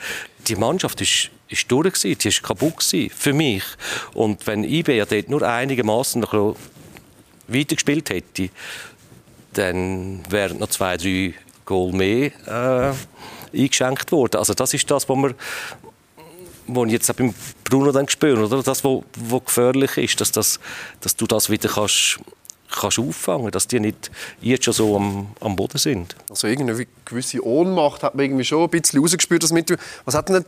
Die Mannschaft ist ist durch gewesen, die ist kaputt gewesen, für mich. Und wenn IB ja dort nur einigermaßen noch weiter gespielt hätte, dann wären noch zwei, drei Goal mehr äh, eingeschenkt worden. Also das ist das, was wir wo ich jetzt auch beim Bruno dann spüre, oder? Das, was gefährlich ist, dass, das, dass du das wieder kannst kannst auffangen, dass die nicht jetzt schon so am, am Boden sind. Also irgendwie gewisse Ohnmacht hat man irgendwie schon ein bisschen rausgespürt. Was hat denn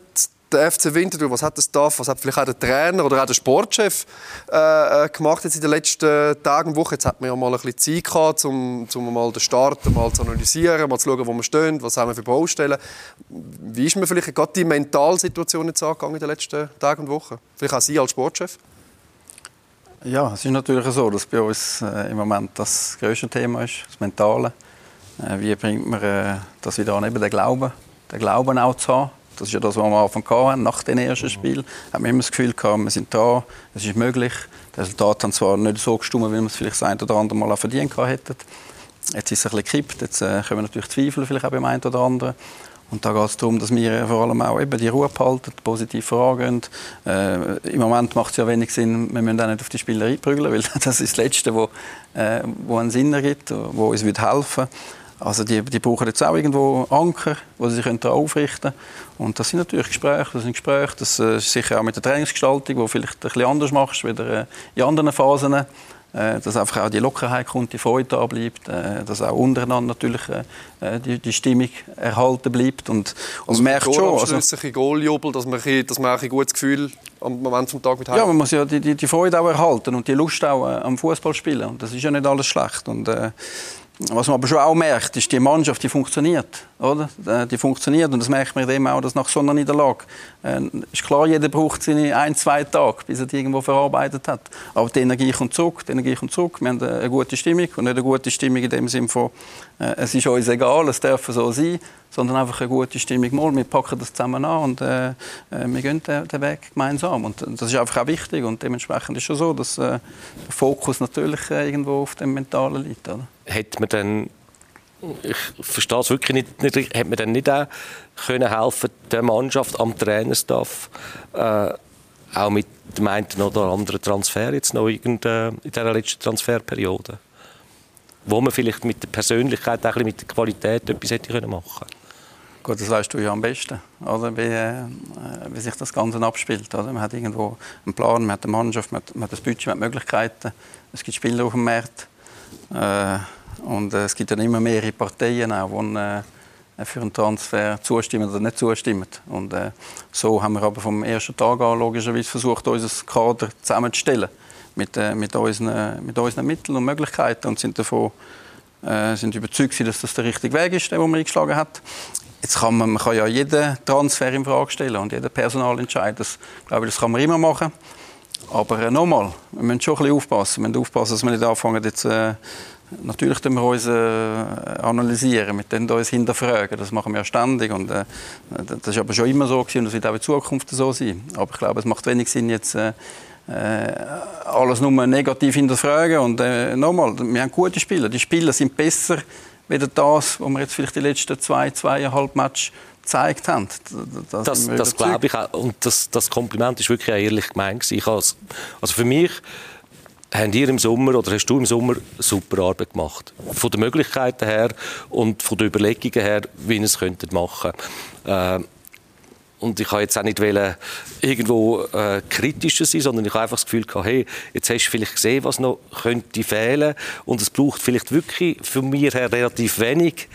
der FC Winterthur, was hat das Staff, was hat vielleicht auch der Trainer oder auch der Sportchef äh, äh, gemacht jetzt in den letzten Tagen und Wochen? Jetzt hat man ja mal ein bisschen Zeit gehabt, um, um mal den Start mal zu analysieren, mal zu schauen, wo wir stehen, was haben wir für Baustellen. Wie ist mir vielleicht gerade die Mentalsituation jetzt angegangen in den letzten Tagen und Wochen? Vielleicht auch Sie als Sportchef? Ja, es ist natürlich so, dass bei uns äh, im Moment das größte Thema ist, das Mentale. Äh, wie bringt man das wieder an, eben den Glauben, den Glauben auch zu haben. Das ist ja das, was wir am Anfang hatten, nach dem ersten Spiel. Haben wir immer das Gefühl gehabt, wir sind da, es ist möglich. Die Resultate haben zwar nicht so gestimmt, wie wir es vielleicht das ein oder andere Mal auch verdient hätten. Jetzt ist es ein bisschen gekippt, jetzt äh, können wir natürlich Zweifel vielleicht auch beim einen oder anderen. Und da geht es darum, dass wir vor allem auch eben die Ruhe behalten, positiv vorangehen. Äh, Im Moment macht es ja wenig Sinn, wir müssen auch nicht auf die Spieler einprügeln, weil das ist das Letzte, wo, äh, wo einen Sinn ergibt, wo uns helfen würde. Also die, die brauchen jetzt auch irgendwo Anker, wo sie sich aufrichten können. Und das sind natürlich Gespräche, das sind Gespräche, das äh, ist sicher auch mit der Trainingsgestaltung, wo vielleicht ein bisschen anders machst, wieder äh, in anderen Phasen. Äh, dass einfach auch die Lockerheit kommt, die Freude da bleibt, dass auch untereinander natürlich die, die Stimmung erhalten bleibt und, und also merkt schon, also ein Goaljubel, dass man, dass man ein gutes Gefühl am Moment vom Tag mit Ja, man muss ja die, die, die Freude auch erhalten und die Lust auch am Fußball spielen und das ist ja nicht alles schlecht und äh, was man aber schon auch merkt, ist, die Mannschaft, die funktioniert. Oder? Äh, die funktioniert und das merkt man eben auch, dass nach so einer Niederlage äh, ist klar, jeder braucht seine ein, zwei Tage, bis er die irgendwo verarbeitet hat. Aber die Energie kommt zurück, die Energie kommt zurück. Wir haben eine gute Stimmung und nicht eine gute Stimmung in dem Sinne von, äh, es ist uns egal, es darf so sein, sondern einfach eine gute Stimmung. Mal, wir packen das zusammen an und äh, äh, wir gehen den, den, Weg gemeinsam. Und das ist einfach auch wichtig und dementsprechend ist es schon so, dass äh, der Fokus natürlich äh, irgendwo auf dem Mentalen liegt. Oder? Hat man dann ich verstehe es wirklich nicht, nicht hat man dann nicht auch können helfen der Mannschaft am Trainerstaff äh, auch mit dem einen oder anderen Transfer jetzt noch in dieser letzten Transferperiode wo man vielleicht mit der Persönlichkeit auch mit der Qualität etwas hätte machen können Gut, das weißt du ja am besten, oder? Wie, äh, wie sich das Ganze abspielt. Oder? Man hat irgendwo einen Plan, man hat eine Mannschaft, man hat, man hat das Budget, man hat Möglichkeiten. Es gibt Spieler auf dem Markt. Äh, und äh, es gibt dann immer mehrere Parteien, auch, die äh, für einen Transfer zustimmen oder nicht zustimmen. Und äh, so haben wir aber vom ersten Tag an logischerweise versucht, unser Kader zusammenzustellen mit, äh, mit, unseren, mit unseren Mitteln und Möglichkeiten und sind davon äh, sind überzeugt, dass das der richtige Weg ist, den man eingeschlagen hat. Jetzt kann man, man kann ja jeden Transfer in Frage stellen und jeden Personalentscheid. Das, glaube ich, das kann man immer machen. Aber äh, nochmal, wir müssen schon ein bisschen aufpassen. Wir müssen aufpassen, dass wir nicht anfangen, jetzt, äh, natürlich tun wir uns äh, analysieren, mit denen uns hinterfragen. Das machen wir ja ständig. Und, äh, das ist aber schon immer so gewesen und das wird auch in Zukunft so sein. Aber ich glaube, es macht wenig Sinn, jetzt äh, äh alles nur negativ hinterfragen. Und äh, nochmal, wir haben gute Spieler. Die Spieler sind besser wieder das, was wir jetzt vielleicht die letzten zwei, zweieinhalb Matches gezeigt haben. Das, das, das glaube ich auch. Und das, das Kompliment ist wirklich auch ehrlich gemeint. Ich als, also für mich haben ihr im Sommer oder hast du im Sommer super Arbeit gemacht. Von den Möglichkeiten her und von den Überlegungen her, wie ihr es könntet machen. Äh, und ich habe jetzt auch nicht irgendwo äh, kritischer sein, sondern ich habe einfach das Gefühl gehabt, hey, jetzt hast du vielleicht gesehen, was noch könnte fehlen und es braucht vielleicht wirklich von mir her relativ wenig,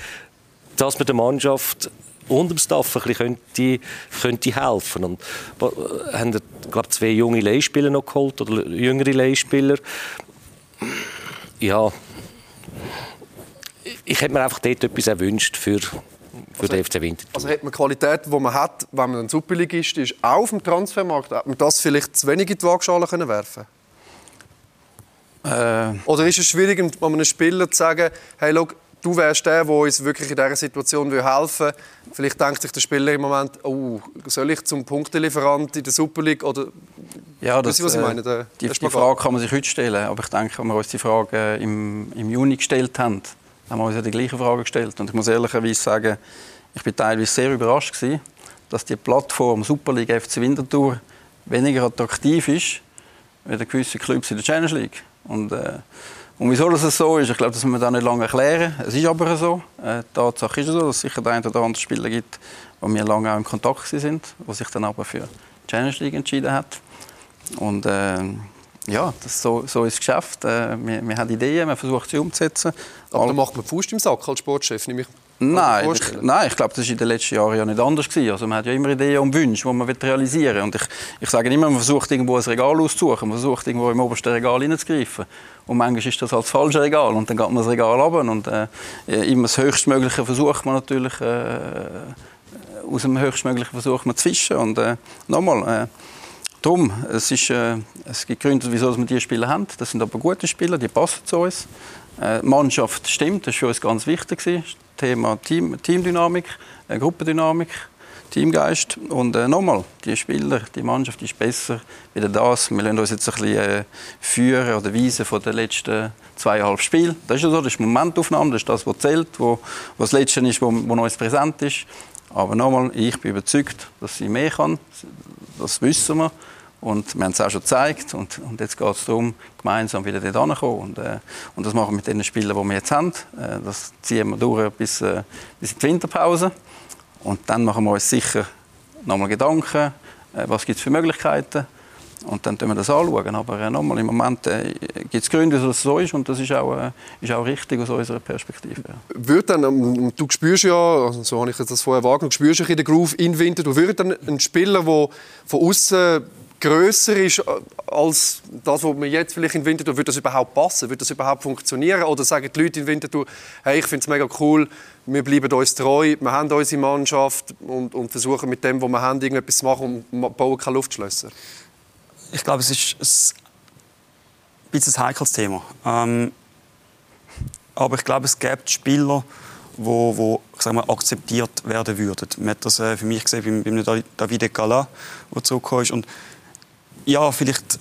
dass man der Mannschaft und dem Staff ein bisschen könnte, könnte helfen. Und äh, haben glaube zwei junge Leihspieler noch geholt oder jüngere Leihspieler. Ja, ich hätte mir einfach dort etwas erwünscht für für also, den FC Winterthur. Also hat man Qualität, die man hat, wenn man ein Superligist ist, auch auf dem Transfermarkt, hat man das vielleicht zu wenig in die Waagschale können werfen äh. Oder ist es schwierig, einem Spieler zu sagen, hey, look, du wärst der, der uns wirklich in dieser Situation helfen will. Vielleicht denkt sich der Spieler im Moment, oh, soll ich zum Punktelieferant in der Super League oder ja, das, was ich meine? Der, die, die Frage kann man sich heute stellen, aber ich denke, wenn wir uns die Frage im, im Juni gestellt haben, haben wir uns ja die gleiche Frage gestellt. Und ich muss ehrlicherweise sagen, ich bin teilweise sehr überrascht gewesen, dass die Plattform Super League FC Winterthur weniger attraktiv ist als gewisse Clubs in der Challenge League. Und, äh, und wieso das so ist, ich glaube, das müssen wir da nicht lange erklären. Es ist aber so. Äh, die Tatsache ist so, dass es sicher der eine oder andere Spieler gibt, wo wir lange auch im Kontakt sind, der sich dann aber für die Challenge League entschieden hat. Und äh, ja, das so, so ist das Geschäft. Äh, wir, wir haben Ideen, wir versuchen sie umzusetzen. Aber dann macht man Fuß im Sack als Sportchef, nehme ich Nein, ich, nein, ich glaube, das war in den letzten Jahren ja nicht anders. Gewesen. Also man hat ja immer Ideen und Wünsche, die man realisieren will. Und ich, ich sage immer, man versucht irgendwo ein Regal auszusuchen, man versucht irgendwo im obersten Regal hineinzugreifen. Und manchmal ist das halt das falsche Regal und dann geht man das Regal runter und äh, immer das Höchstmögliche versucht man natürlich, äh, aus dem Höchstmöglichen versucht man zu fischen. Und äh, nochmal, äh, Darum, es, ist, äh, es gibt Gründe, wieso wir diese Spieler haben. Das sind aber gute Spieler, die passen zu uns. Äh, Mannschaft stimmt, das war für uns ganz wichtig. Das Thema Team, Teamdynamik, äh, Gruppendynamik, Teamgeist. Und äh, nochmal, die Spieler, die Mannschaft ist besser wieder das. Wir lassen uns jetzt ein bisschen äh, führen oder weisen von den letzten zweieinhalb Spielen. Das ist ja so, das ist Momentaufnahme, das ist das, was zählt, was das Letzte ist, was uns präsent ist. Aber nochmal, ich bin überzeugt, dass sie mehr kann. Das wissen wir. Und wir haben es auch schon gezeigt. Und, und jetzt geht es darum, gemeinsam wieder dort hinzukommen. Und, äh, und das machen wir mit den Spielern, die wir jetzt haben. Äh, das ziehen wir durch bis, äh, bis in die Winterpause. Und dann machen wir uns sicher nochmal Gedanken, äh, was gibt es für Möglichkeiten. Und dann schauen wir das anschauen. Aber äh, nochmal, im Moment äh, gibt es Gründe, dass es so ist. Und das ist auch, äh, ist auch richtig aus unserer Perspektive. Ja. Würde dann, ähm, du spürst ja, also so habe ich das vorher wahrgenommen, du spürst ein den Groove in Winter. Du würdest dann ein Spieler, der von außen größer ist äh, als das, was wir jetzt vielleicht in Winterthur, würde das überhaupt passen? Würde das überhaupt funktionieren? Oder sagen die Leute in Winterthur, hey, ich finde es mega cool, wir bleiben uns treu, wir haben unsere Mannschaft und, und versuchen mit dem, was wir haben, irgendetwas zu machen und bauen keine Luftschlösser? Ich glaube, es ist ein bisschen ein heikles Thema. Ähm, aber ich glaube, es gibt Spieler, wo, wo mal, akzeptiert werden würden. Man hat das äh, für mich gesehen beim, beim Davide Gala, der zurückgekommen ist. Und ja, vielleicht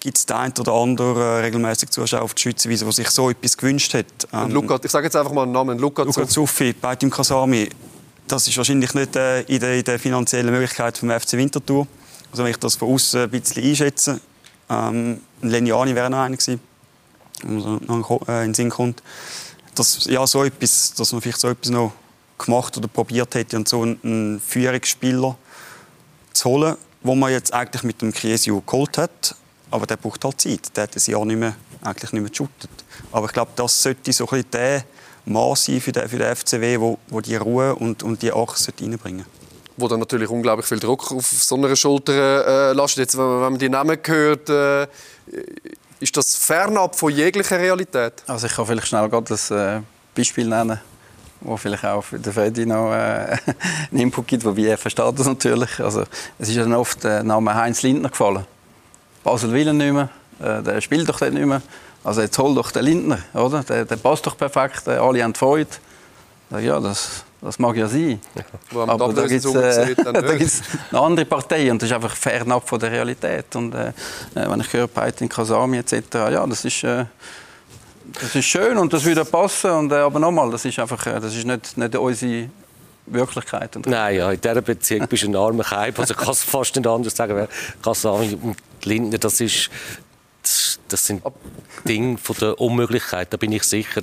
gibt es den einen oder anderen äh, regelmäßig Zuschauer auf die Schützenwiese, der sich so etwas gewünscht hat. Ähm, Luca, ich sage jetzt einfach mal einen Namen. Luca, Luca Zuffi, bei dem Kasami. Das ist wahrscheinlich nicht äh, in, der, in der finanziellen Möglichkeit vom FC Winterthur. Also wenn ich das von außen ein bisschen einschätze. Ähm, Leniani wäre noch einer gewesen, der in den Sinn kommt. Dass, ja, so etwas, dass man vielleicht so etwas noch gemacht oder probiert hätte und so einen Führungsspieler zu holen, wo man jetzt eigentlich mit dem Chiesio geholt hat. Aber der braucht halt Zeit. Der hat ein Jahr nicht mehr, eigentlich nicht mehr geshootet. Aber ich glaube, das sollte so ein bisschen der Maß sein für den, für den FCW, wo, wo die Ruhe und, und die Achse reinbringen wo dann natürlich unglaublich viel Druck auf so einer Schulter äh, lastet. Jetzt, wenn man, wenn man die Namen hört, äh, ist das fernab von jeglicher Realität? Also ich kann vielleicht schnell gerade ein äh, Beispiel nennen wo vielleicht auch für den Freddy noch äh, einen Input gibt, wobei er versteht das natürlich. Also, es ist dann oft der Name Heinz Lindner gefallen. Basel will ihn nicht mehr, äh, der spielt doch nicht mehr. Also jetzt hol doch den Lindner, oder? Der, der passt doch perfekt, alle haben Freude. Ja, das, das mag ja sein. Ja. Aber da gibt es äh, eine andere Partei und das ist einfach fernab von der Realität. Und äh, äh wenn ich höre, Peitin, Kasami etc., ja, das ist... Äh, das ist schön und das würde passen. Und, äh, aber nochmal, das ist einfach äh, das ist nicht, nicht unsere Wirklichkeit. Nein, ja, in dieser Beziehung bist du ein armer Keib. Also ich kann es fast nicht anders sagen. Kasami und Lindner, das ist das sind Dinge von der Unmöglichkeit, da bin ich sicher.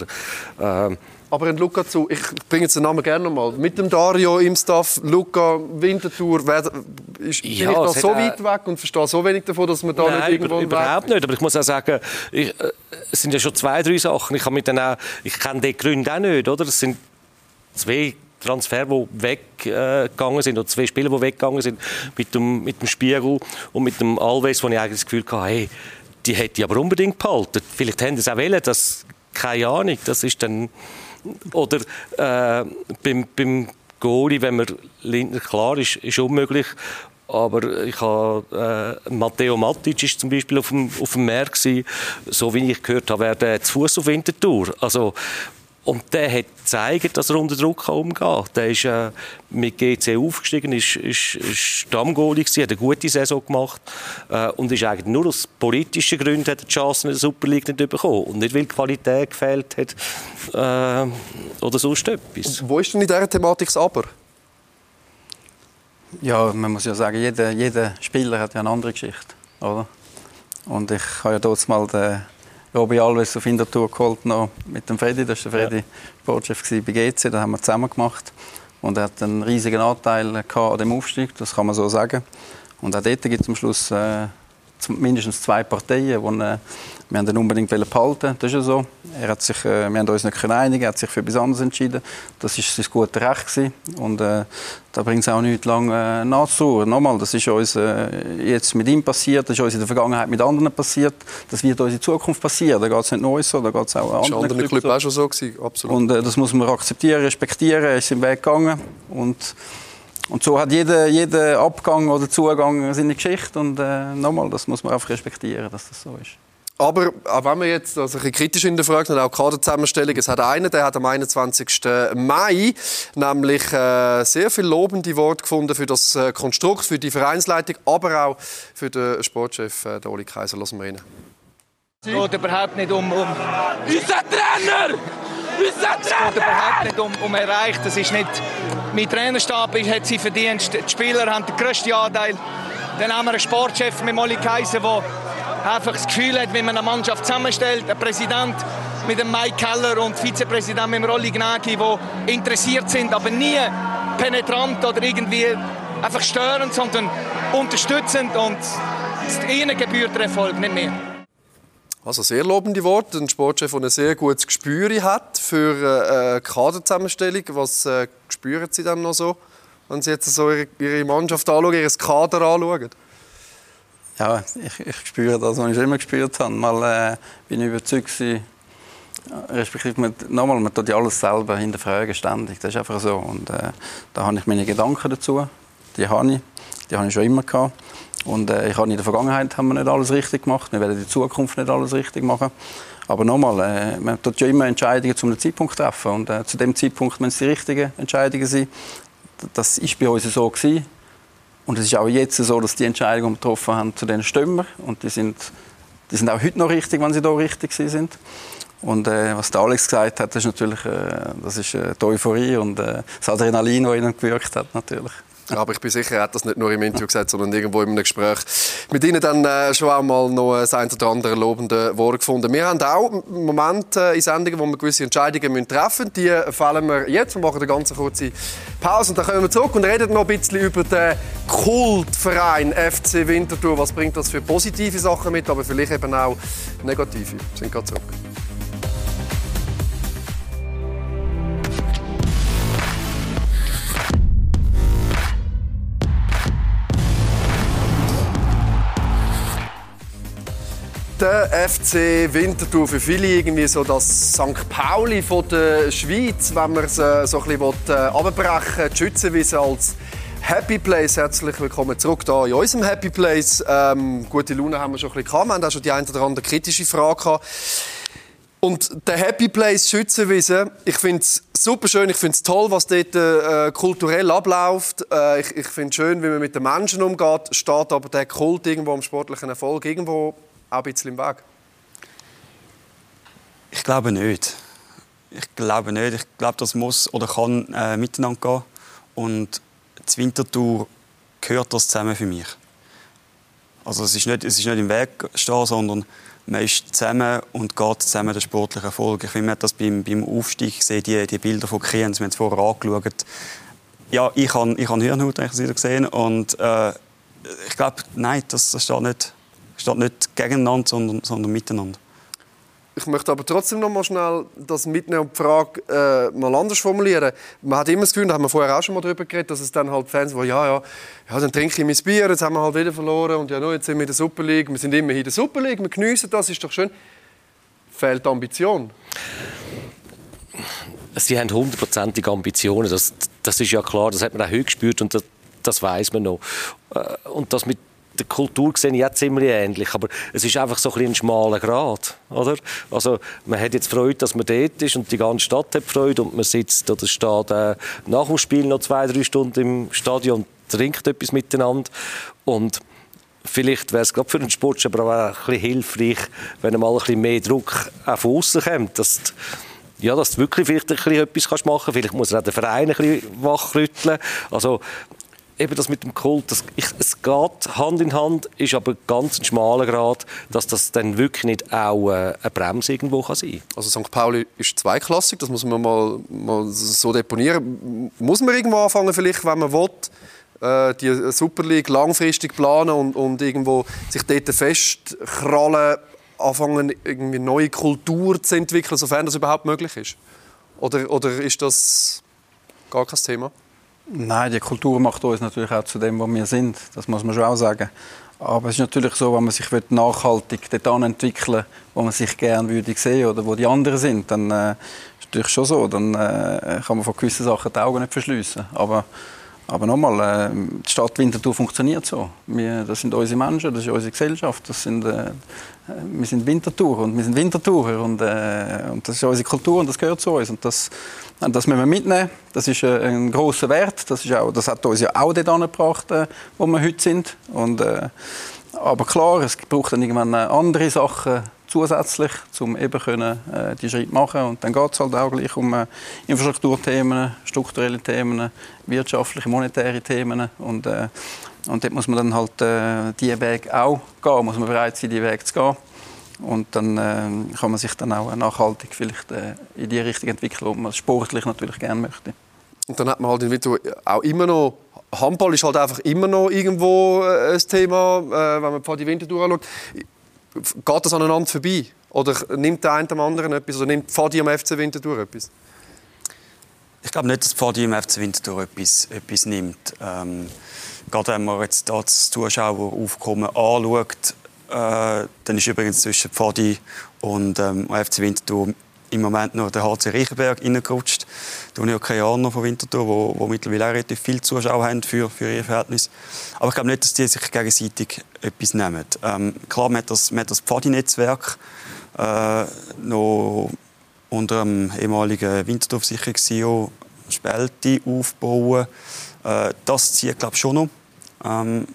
Ähm, aber ein Luca zu, ich bringe jetzt den Namen gerne nochmal. Mit dem Dario im Staff, Luca, Winterthur, wer, ist, ja, bin ich noch so weit weg und verstehe so wenig davon, dass man da Nein, nicht irgendwo über, überhaupt nicht. Aber ich muss auch sagen, ich, äh, es sind ja schon zwei, drei Sachen. Ich, mit auch, ich kenne die Gründe auch nicht, oder? Es sind zwei Transfer, die weggegangen sind, oder zwei Spieler, die weggegangen sind, mit dem, mit dem Spiegel und mit dem Alves, wo ich eigentlich das Gefühl hatte, hey, die hätte ich aber unbedingt behalten. Vielleicht haben sie es auch wollen, das, keine Ahnung, das ist dann oder äh, beim, beim Goalie, wenn man Lindner klar ist, ist unmöglich. Aber ich habe, äh, Matteo Matic ist zum Beispiel auf dem, auf dem Meer gewesen. So wie ich gehört habe, wäre der zu Fuß auf Winterthur. Also, und der hat gezeigt, dass er unter Druck umgehen kann. Der ist äh, mit GC aufgestiegen, ist, ist, ist Stammgoalie gewesen, hat eine gute Saison gemacht äh, und ist eigentlich nur aus politischen Gründen hat die Chance in der Super League nicht bekommen und nicht, weil die Qualität gefehlt hat äh, oder sonst etwas. Wo ist denn in dieser Thematik das Aber? Ja, man muss ja sagen, jeder, jeder Spieler hat ja eine andere Geschichte, oder? Und ich habe ja dort mal den Robi Alves auf Winterthur geholt noch mit dem Freddy. Das war der Freddy ja. Sportchef bei GC. Das haben wir zusammen gemacht. Und er hat einen riesigen Anteil an dem Aufstieg, das kann man so sagen. Und auch dort gibt es am Schluss äh, mindestens zwei Parteien, die äh, wir haben ihn unbedingt behalten. Das ist ja so. Er hat sich, äh, wir haben uns nicht einigen. Er hat sich für etwas anderes entschieden. Das war sein gutes Recht gewesen. Und äh, da bringt es auch nicht lange äh, nachzusuchen. Nochmal, das ist uns äh, jetzt mit ihm passiert. Das ist uns in der Vergangenheit mit anderen passiert. Das wird uns in Zukunft passieren. Da geht es nicht nur so, da geht es auch anderen andere Clubs so. auch schon so gewesen. Absolut. Und äh, das muss man akzeptieren, respektieren. Er ist im Weg gegangen. Und und so hat jeder, jeder Abgang oder Zugang seine Geschichte. Und äh, nochmal, das muss man einfach respektieren, dass das so ist. Aber auch wenn man jetzt also ein bisschen kritisch hinterfragt und auch Kaderzusammenstellung, es hat einen, der hat am 21. Mai nämlich äh, sehr viel lobende Worte gefunden für das äh, Konstrukt, für die Vereinsleitung, aber auch für den Sportchef äh, Oli Kaiser. Lassen wir rein. Es geht überhaupt nicht um, um unser Trainer! Unser Trainer! Es geht überhaupt nicht um, um erreicht. Das ist nicht mein Trainerstab hat sie verdient. Die Spieler haben den grössten Anteil. Dann haben wir einen Sportchef mit Molly Kaiser, der einfach das Gefühl hat, wie man eine Mannschaft zusammenstellt. Ein Präsident mit dem Mike Keller und Vizepräsident mit dem Rolli Gnagi, die interessiert sind, aber nie penetrant oder irgendwie einfach störend, sondern unterstützend und ihnen gebührt der Erfolg, nicht mehr. Also sehr lobende Worte. Ein Sportchef, der ein sehr gutes Gespür hat für äh, Kaderzusammenstellung. Was äh, spüren Sie dann noch so, wenn Sie jetzt so Ihre, Ihre Mannschaft anschauen, Ihr Kader anschauen? Ja, ich, ich spüre das, was ich schon immer gespürt habe. Mal äh, bin ich überzeugt gewesen, respektive man, nochmal, man tut ja alles selber hinterfragen ständig. Das ist einfach so. Und äh, da habe ich meine Gedanken dazu. Die habe ich. Die habe ich schon immer gehabt. Und äh, ich habe in der Vergangenheit haben wir nicht alles richtig gemacht. Wir werden in Zukunft nicht alles richtig machen. Aber nochmal, äh, man tut ja immer Entscheidungen zu einem Zeitpunkt treffen. Und äh, zu dem Zeitpunkt müssen es die richtigen Entscheidungen sein. Das ist bei uns so gewesen. Und es ist auch jetzt so, dass die Entscheidungen, getroffen haben, zu denen stimmen. Und die sind, die sind auch heute noch richtig, wenn sie da richtig sind. Und äh, was der Alex gesagt hat, das ist natürlich äh, das ist, äh, die Euphorie und äh, das Adrenalin, das ihnen gewirkt hat natürlich. Aber ich bin sicher, er hat das nicht nur im Interview gesagt, sondern irgendwo in einem Gespräch mit Ihnen dann äh, schon auch mal noch ein oder andere lobende Wort gefunden. Wir haben auch Momente in Sendungen, wo wir gewisse Entscheidungen treffen müssen. Die fällen wir jetzt. Wir machen eine ganz kurze Pause und dann kommen wir zurück und reden noch ein bisschen über den Kultverein FC Winterthur. Was bringt das für positive Sachen mit, aber vielleicht eben auch negative. Wir sind gerade zurück. Der FC Winterthur für viele irgendwie so das St. Pauli von der Schweiz, wenn man es äh, so ein bisschen äh, abbrechen will, die Schützenwiese als Happy Place. Herzlich willkommen zurück hier in unserem Happy Place. Ähm, gute Laune haben wir schon ein bisschen gehabt. Wir haben auch schon die eine oder andere kritische Frage gehabt. Und der Happy Place Schützenwiese, ich finde es super schön, ich finde es toll, was dort äh, kulturell abläuft. Äh, ich ich finde es schön, wie man mit den Menschen umgeht. Steht aber der Kult irgendwo am sportlichen Erfolg irgendwo auch ein bisschen im Weg? Ich glaube nicht. Ich glaube nicht. Ich glaube, das muss oder kann äh, miteinander gehen. Und die Wintertour gehört das zusammen für mich. Also es ist nicht, es ist nicht im Weg stehen, sondern man ist zusammen und geht zusammen den sportlichen Erfolg. Ich finde, man hat das beim, beim Aufstieg gesehen, die, die Bilder von Kriens, wir haben es vorher angeschaut. Ja, ich habe ich hab Hirnhaut gesehen und äh, ich glaube, nein, das, das steht, nicht, steht nicht gegeneinander, sondern, sondern miteinander. Ich möchte aber trotzdem noch mal schnell das mitnehmen und die Frage äh, mal anders formulieren. Man hat immer das Gefühl, da haben wir vorher auch schon mal darüber geredet, dass es dann halt Fans, die ja, ja, ja, dann trinke ich mein Bier, jetzt haben wir halt wieder verloren und ja, no, jetzt sind wir in der Super League, wir sind immer in der Super League, wir geniessen das, ist doch schön. Fehlt Ambition? Sie haben hundertprozentige Ambitionen, das, das ist ja klar, das hat man auch heute gespürt und das, das weiß man noch. Äh, und das mit der Kultur sehe ich jetzt ziemlich ähnlich, aber es ist einfach so ein, ein schmaler Grad, oder? Also man hat jetzt Freude, dass man dort ist und die ganze Stadt hat Freude und man sitzt oder steht äh, nach dem Spiel noch zwei, drei Stunden im Stadion und trinkt etwas miteinander und Vielleicht wäre es gerade für den Sport aber auch ein bisschen hilfreich, wenn mal ein bisschen mehr Druck auf außen kommt, dass ja, dass du wirklich vielleicht ein bisschen etwas machen kannst. Vielleicht muss er auch den Verein ein bisschen wachrütteln. Also, eben das mit dem Kult, das, ich, es geht Hand in Hand, ist aber ganz ein schmaler Grad, dass das dann wirklich nicht auch äh, eine Bremse irgendwo kann sein Also St. Pauli ist zweiklassig, das muss man mal, mal so deponieren. Muss man irgendwo anfangen, vielleicht, wenn man will, äh, die Super League langfristig planen und, und irgendwo sich dort festkrallen, anfangen, irgendwie neue Kultur zu entwickeln, sofern das überhaupt möglich ist? Oder, oder ist das gar kein Thema? Nein, die Kultur macht uns natürlich auch zu dem, wo wir sind. Das muss man schon auch sagen. Aber es ist natürlich so, wenn man sich nachhaltig dort entwickeln wo man sich gerne würde sehen oder wo die anderen sind, dann äh, ist es natürlich schon so. Dann äh, kann man von gewissen Sachen die Augen nicht verschließen. Aber aber nochmal, äh, die Stadt Winterthur funktioniert so. Wir, das sind unsere Menschen, das ist unsere Gesellschaft. Das sind, äh, wir sind Winterthur und wir sind Winterthurer und, äh, und das ist unsere Kultur und das gehört zu uns. Und das, das müssen wir mitnehmen. Das ist äh, ein großer Wert. Das, ist auch, das hat uns ja auch dort angebracht, äh, wo wir heute sind. Und, äh, aber klar, es braucht dann irgendwann andere Sachen zusätzlich, um eben können, äh, die Schritte machen Und dann geht es halt auch gleich um äh, Infrastrukturthemen, strukturelle Themen, wirtschaftliche, monetäre Themen. Und, äh, und dort muss man dann halt äh, diesen Weg auch gehen, muss man bereit sein, diesen Weg zu gehen. Und dann äh, kann man sich dann auch nachhaltig vielleicht äh, in die Richtung entwickeln, wo man sportlich natürlich gerne möchte. Und dann hat man halt in auch immer noch Handball ist halt einfach immer noch irgendwo äh, ein Thema, äh, wenn man die Wintertour anschaut geht das aneinander vorbei? Oder nimmt der eine dem anderen etwas? Oder nimmt Fadi am FC Winterthur etwas? Ich glaube nicht, dass Fadi am FC Winterthur etwas, etwas nimmt. Ähm, gerade wenn man jetzt das Zuschaueraufkommen anschaut, äh, dann ist übrigens zwischen Fadi und ähm, FC Winterthur im Moment noch der HC Reichenberg reingerutscht. Die Uniockeaner von Winterthur, wo, wo mittlerweile auch relativ viele Zuschauer haben für, für ihr Verhältnis. Aber ich glaube nicht, dass die sich gegenseitig etwas nehmen. Ähm, klar, man hat das, man hat das Pfadi-Netzwerk äh, noch unter dem ehemaligen Winterthur-Versicherungs-CEO Spelti aufbauen. Äh, das zieht, glaube ich, schon noch. Ähm,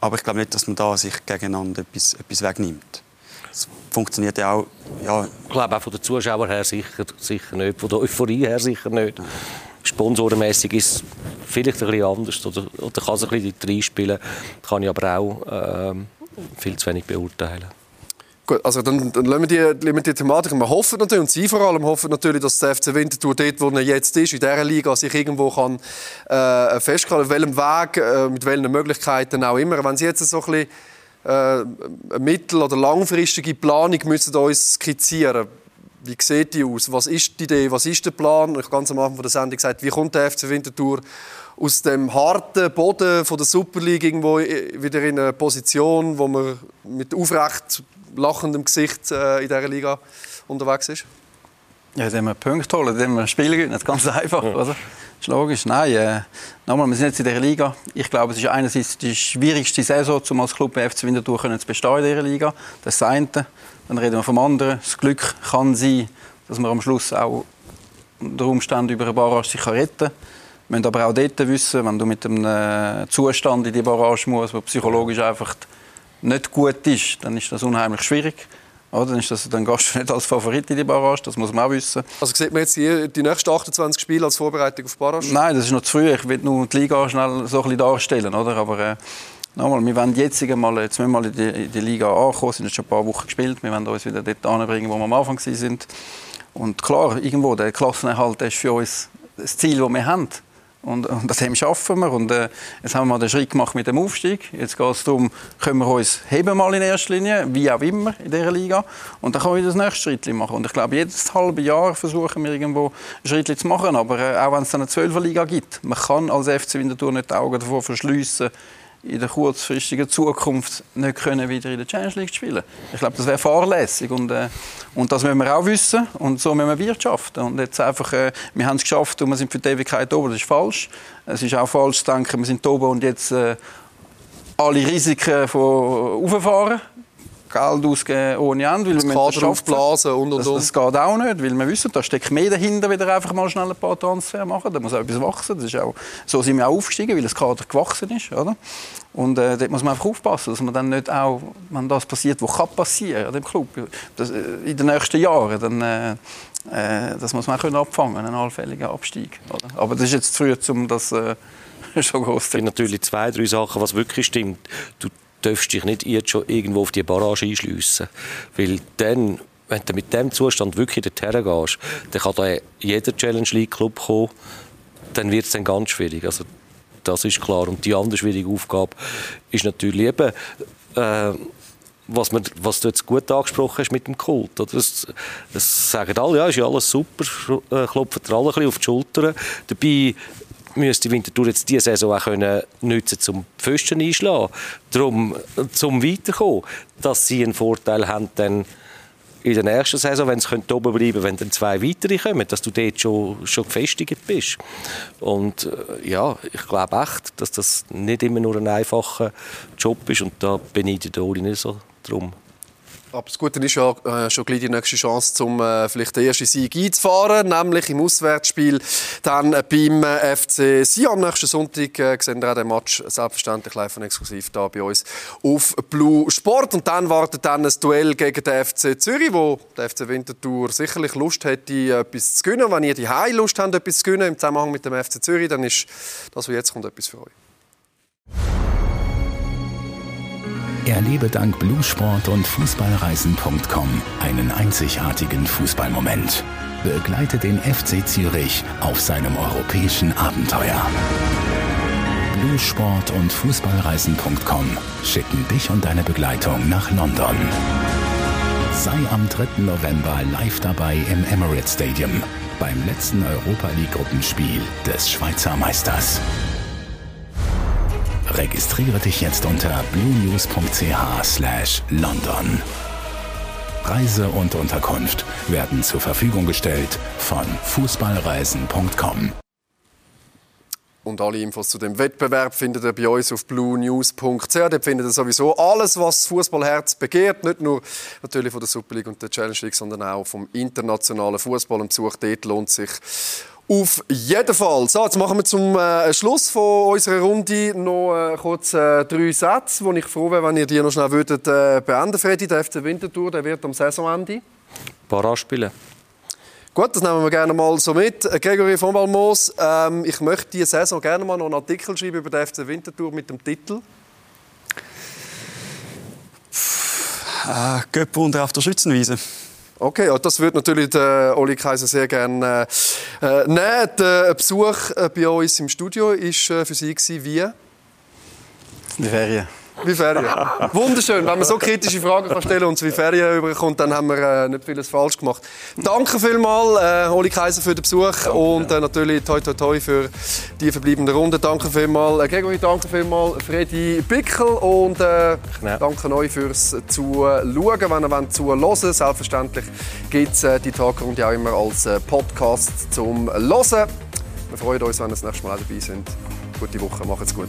aber ich glaube nicht, dass man da sich gegeneinander etwas, etwas wegnimmt. Es funktioniert ja auch. Ja. Ich glaube auch von den Zuschauern her sicher, sicher nicht, von der Euphorie her sicher nicht. Sponsorenmäßig ist vielleicht ein bisschen anders oder, oder kann es ein bisschen reinspielen, kann ich aber auch äh, viel zu wenig beurteilen. Gut, also dann, dann lassen, wir die, die Thematik. Wir hoffen natürlich, und Sie vor allem hoffen natürlich, dass der FC Winterthur dort, wo er jetzt ist, in dieser Liga, sich irgendwo kann, äh, festhalten kann, auf welchem Weg, äh, mit welchen Möglichkeiten auch immer. Wenn Sie jetzt so ein bisschen äh, eine mittel- oder langfristige Planung müssen uns skizzieren. Wie sieht die aus? Was ist die Idee? Was ist der Plan? Ich habe ganz am Anfang der Sendung gesagt, wie kommt der FC Winterthur aus dem harten Boden von der Super League irgendwo wieder in eine Position, wo man mit aufrecht lachendem Gesicht äh, in dieser Liga unterwegs ist? Ja, indem wir Punkte holen, indem wir Spiele gewinnen. Ganz einfach. Oder? ist logisch. Nein, äh, nochmal, wir sind jetzt in der Liga. Ich glaube, es ist einerseits die schwierigste Saison, um als Club FC Winterthur zu bestehen in dieser Liga. Das ist das eine. Dann reden wir vom anderen. Das Glück kann sein, dass man am Schluss auch unter Umständen über eine Barrage sich retten kann. Wir müssen aber auch dort wissen, wenn du mit einem äh, Zustand in die Barrage musst, der psychologisch einfach nicht gut ist, dann ist das unheimlich schwierig. Oder? Dann, ist das, dann gehst du nicht als Favorit in die Barrage, das muss man auch wissen. Also sieht man jetzt die, die nächsten 28 Spiele als Vorbereitung auf die Barrage? Nein, das ist noch zu früh. Ich will nur die Liga schnell so ein bisschen darstellen. Oder? Aber äh, Nochmal, wir wollen jetzt mal, jetzt müssen wir mal in die, in die Liga ankommen, sind jetzt schon ein paar Wochen gespielt, wir wollen uns wieder dort anbringen, wo wir am Anfang sind. Und klar, irgendwo, der Klassenerhalt ist für uns das Ziel, das wir haben. Und, und das haben schaffen wir. Und äh, jetzt haben wir mal den Schritt gemacht mit dem Aufstieg. Jetzt geht es darum, können wir uns heben mal in erster Linie, wie auch immer in dieser Liga. Und dann können wir das nächste Schritt machen. Und ich glaube, jedes halbe Jahr versuchen wir irgendwo ein Schritt zu machen. Aber äh, auch wenn es dann eine Zwölferliga gibt, man kann als FC Winterthur nicht die Augen davor verschliessen, in der kurzfristigen Zukunft nicht können wieder in der Champions League spielen. Ich glaube, das wäre fahrlässig und, äh, und das müssen wir auch wissen und so müssen wir wirtschaften. Und jetzt einfach, äh, wir haben es geschafft und wir sind für die Ewigkeit oben, das ist falsch. Es ist auch falsch zu denken, wir sind oben und jetzt äh, alle Risiken von auffahren. Geld ausgeben ohne Ende. Weil das Kader aufblasen und, und, das, das geht auch nicht, weil wir wissen, da steckt mehr dahinter, wieder einfach mal schnell ein paar Transfer machen. Da muss auch etwas wachsen. Das ist auch, so sind wir auch aufgestiegen, weil das Kader gewachsen ist. Oder? Und äh, dort muss man einfach aufpassen, dass man dann nicht auch, wenn das passiert, was kann passieren an dem Club, das, äh, in den nächsten Jahren, dann, äh, äh das muss man auch können abfangen, einen allfälligen Abstieg. Oder? Aber das ist jetzt zu früh, um das äh, schon groß zu natürlich zwei, drei Sachen, was wirklich stimmt. Du darfst dich nicht jetzt schon irgendwo auf die Barrage einschliessen. Weil dann, wenn du mit dem Zustand wirklich dorthin gehst, dann kann da jeder Challenge League Club kommen, dann wird es dann ganz schwierig. Also, das ist klar. Und die andere schwierige Aufgabe ist natürlich eben, äh, was, man, was du jetzt gut angesprochen hast mit dem Kult. Oder? Das, das sagen alle, ja, ist ja alles super, äh, klopfen alle ein bisschen auf die Schulter. Dabei müsste Winterthur jetzt diese Saison auch können nutzen zum Pfosten einschlagen, darum zum weiterkommen, dass sie einen Vorteil haben dann in der nächsten Saison, wenn sie oben bleiben wenn dann zwei weitere kommen, dass du dort schon, schon gefestigt bist. Und äh, ja, ich glaube echt, dass das nicht immer nur ein einfacher Job ist und da der Oli nicht so drum. Aber das Gute ist ja äh, schon gleich die nächste Chance, um äh, vielleicht den ersten Sieg einzufahren, nämlich im Auswärtsspiel dann beim äh, FC Sion. Nächsten Sonntag äh, sehen wir auch den Match selbstverständlich live und exklusiv da bei uns auf Blue Sport. Und dann wartet dann ein Duell gegen den FC Zürich, wo der FC Winterthur sicherlich Lust hätte, etwas zu gewinnen. Wenn ihr die Lust habt, etwas zu gewinnen im Zusammenhang mit dem FC Zürich, dann ist das, was jetzt kommt, etwas für euch. Erlebe dank Bluesport und Fußballreisen.com einen einzigartigen Fußballmoment. Begleite den FC Zürich auf seinem europäischen Abenteuer. Bluesport und Fußballreisen.com schicken dich und deine Begleitung nach London. Sei am 3. November live dabei im Emirates Stadium beim letzten Europa League Gruppenspiel des Schweizer Meisters. Registriere dich jetzt unter bluenews.ch/london. Reise und Unterkunft werden zur Verfügung gestellt von fußballreisen.com. Und alle Infos zu dem Wettbewerb findet ihr bei uns auf bluenews.ch. Dort findet ihr sowieso alles, was das Fußballherz begehrt. Nicht nur natürlich von der Super League und der Challenge League, sondern auch vom internationalen Fußball. Ein Besuch dort lohnt sich auf jeden Fall. So, jetzt machen wir zum äh, Schluss von unserer Runde noch äh, kurz äh, drei Sätze, wo ich froh wäre, wenn ihr die noch schnell würdet, äh, beenden Freddy, der FC Winterthur, der wird am Saisonende. Paraspielen. Gut, das nehmen wir gerne mal so mit. Äh, Gregory von Balmos, ähm, ich möchte diese Saison gerne mal noch einen Artikel schreiben über den FC Winterthur mit dem Titel. Äh, Göppe auf der Schützenwiese. Okay, ja, das würde natürlich der Oli Kaiser sehr gerne äh, äh, nehmen. Der Besuch äh, bei uns im Studio war äh, für Sie wie? Die Ferien. Wie Ferien. Wunderschön. Wenn man so kritische Fragen kann stellen und wie Ferien überkommt, dann haben wir äh, nicht vieles falsch gemacht. Danke vielmals, äh, Oli Kaiser, für den Besuch danke, und äh, natürlich toi toi toi für die verbleibende Runde. Danke vielmals, äh, Gregory, danke vielmals, Freddy Pickel und äh, danke euch fürs Zuschauen. Wenn ihr wollt, zuhören selbstverständlich gibt es äh, die Tagrunde auch immer als äh, Podcast zum Hören. Wir freuen uns, wenn ihr das nächste Mal dabei sind. Gute Woche, macht's gut.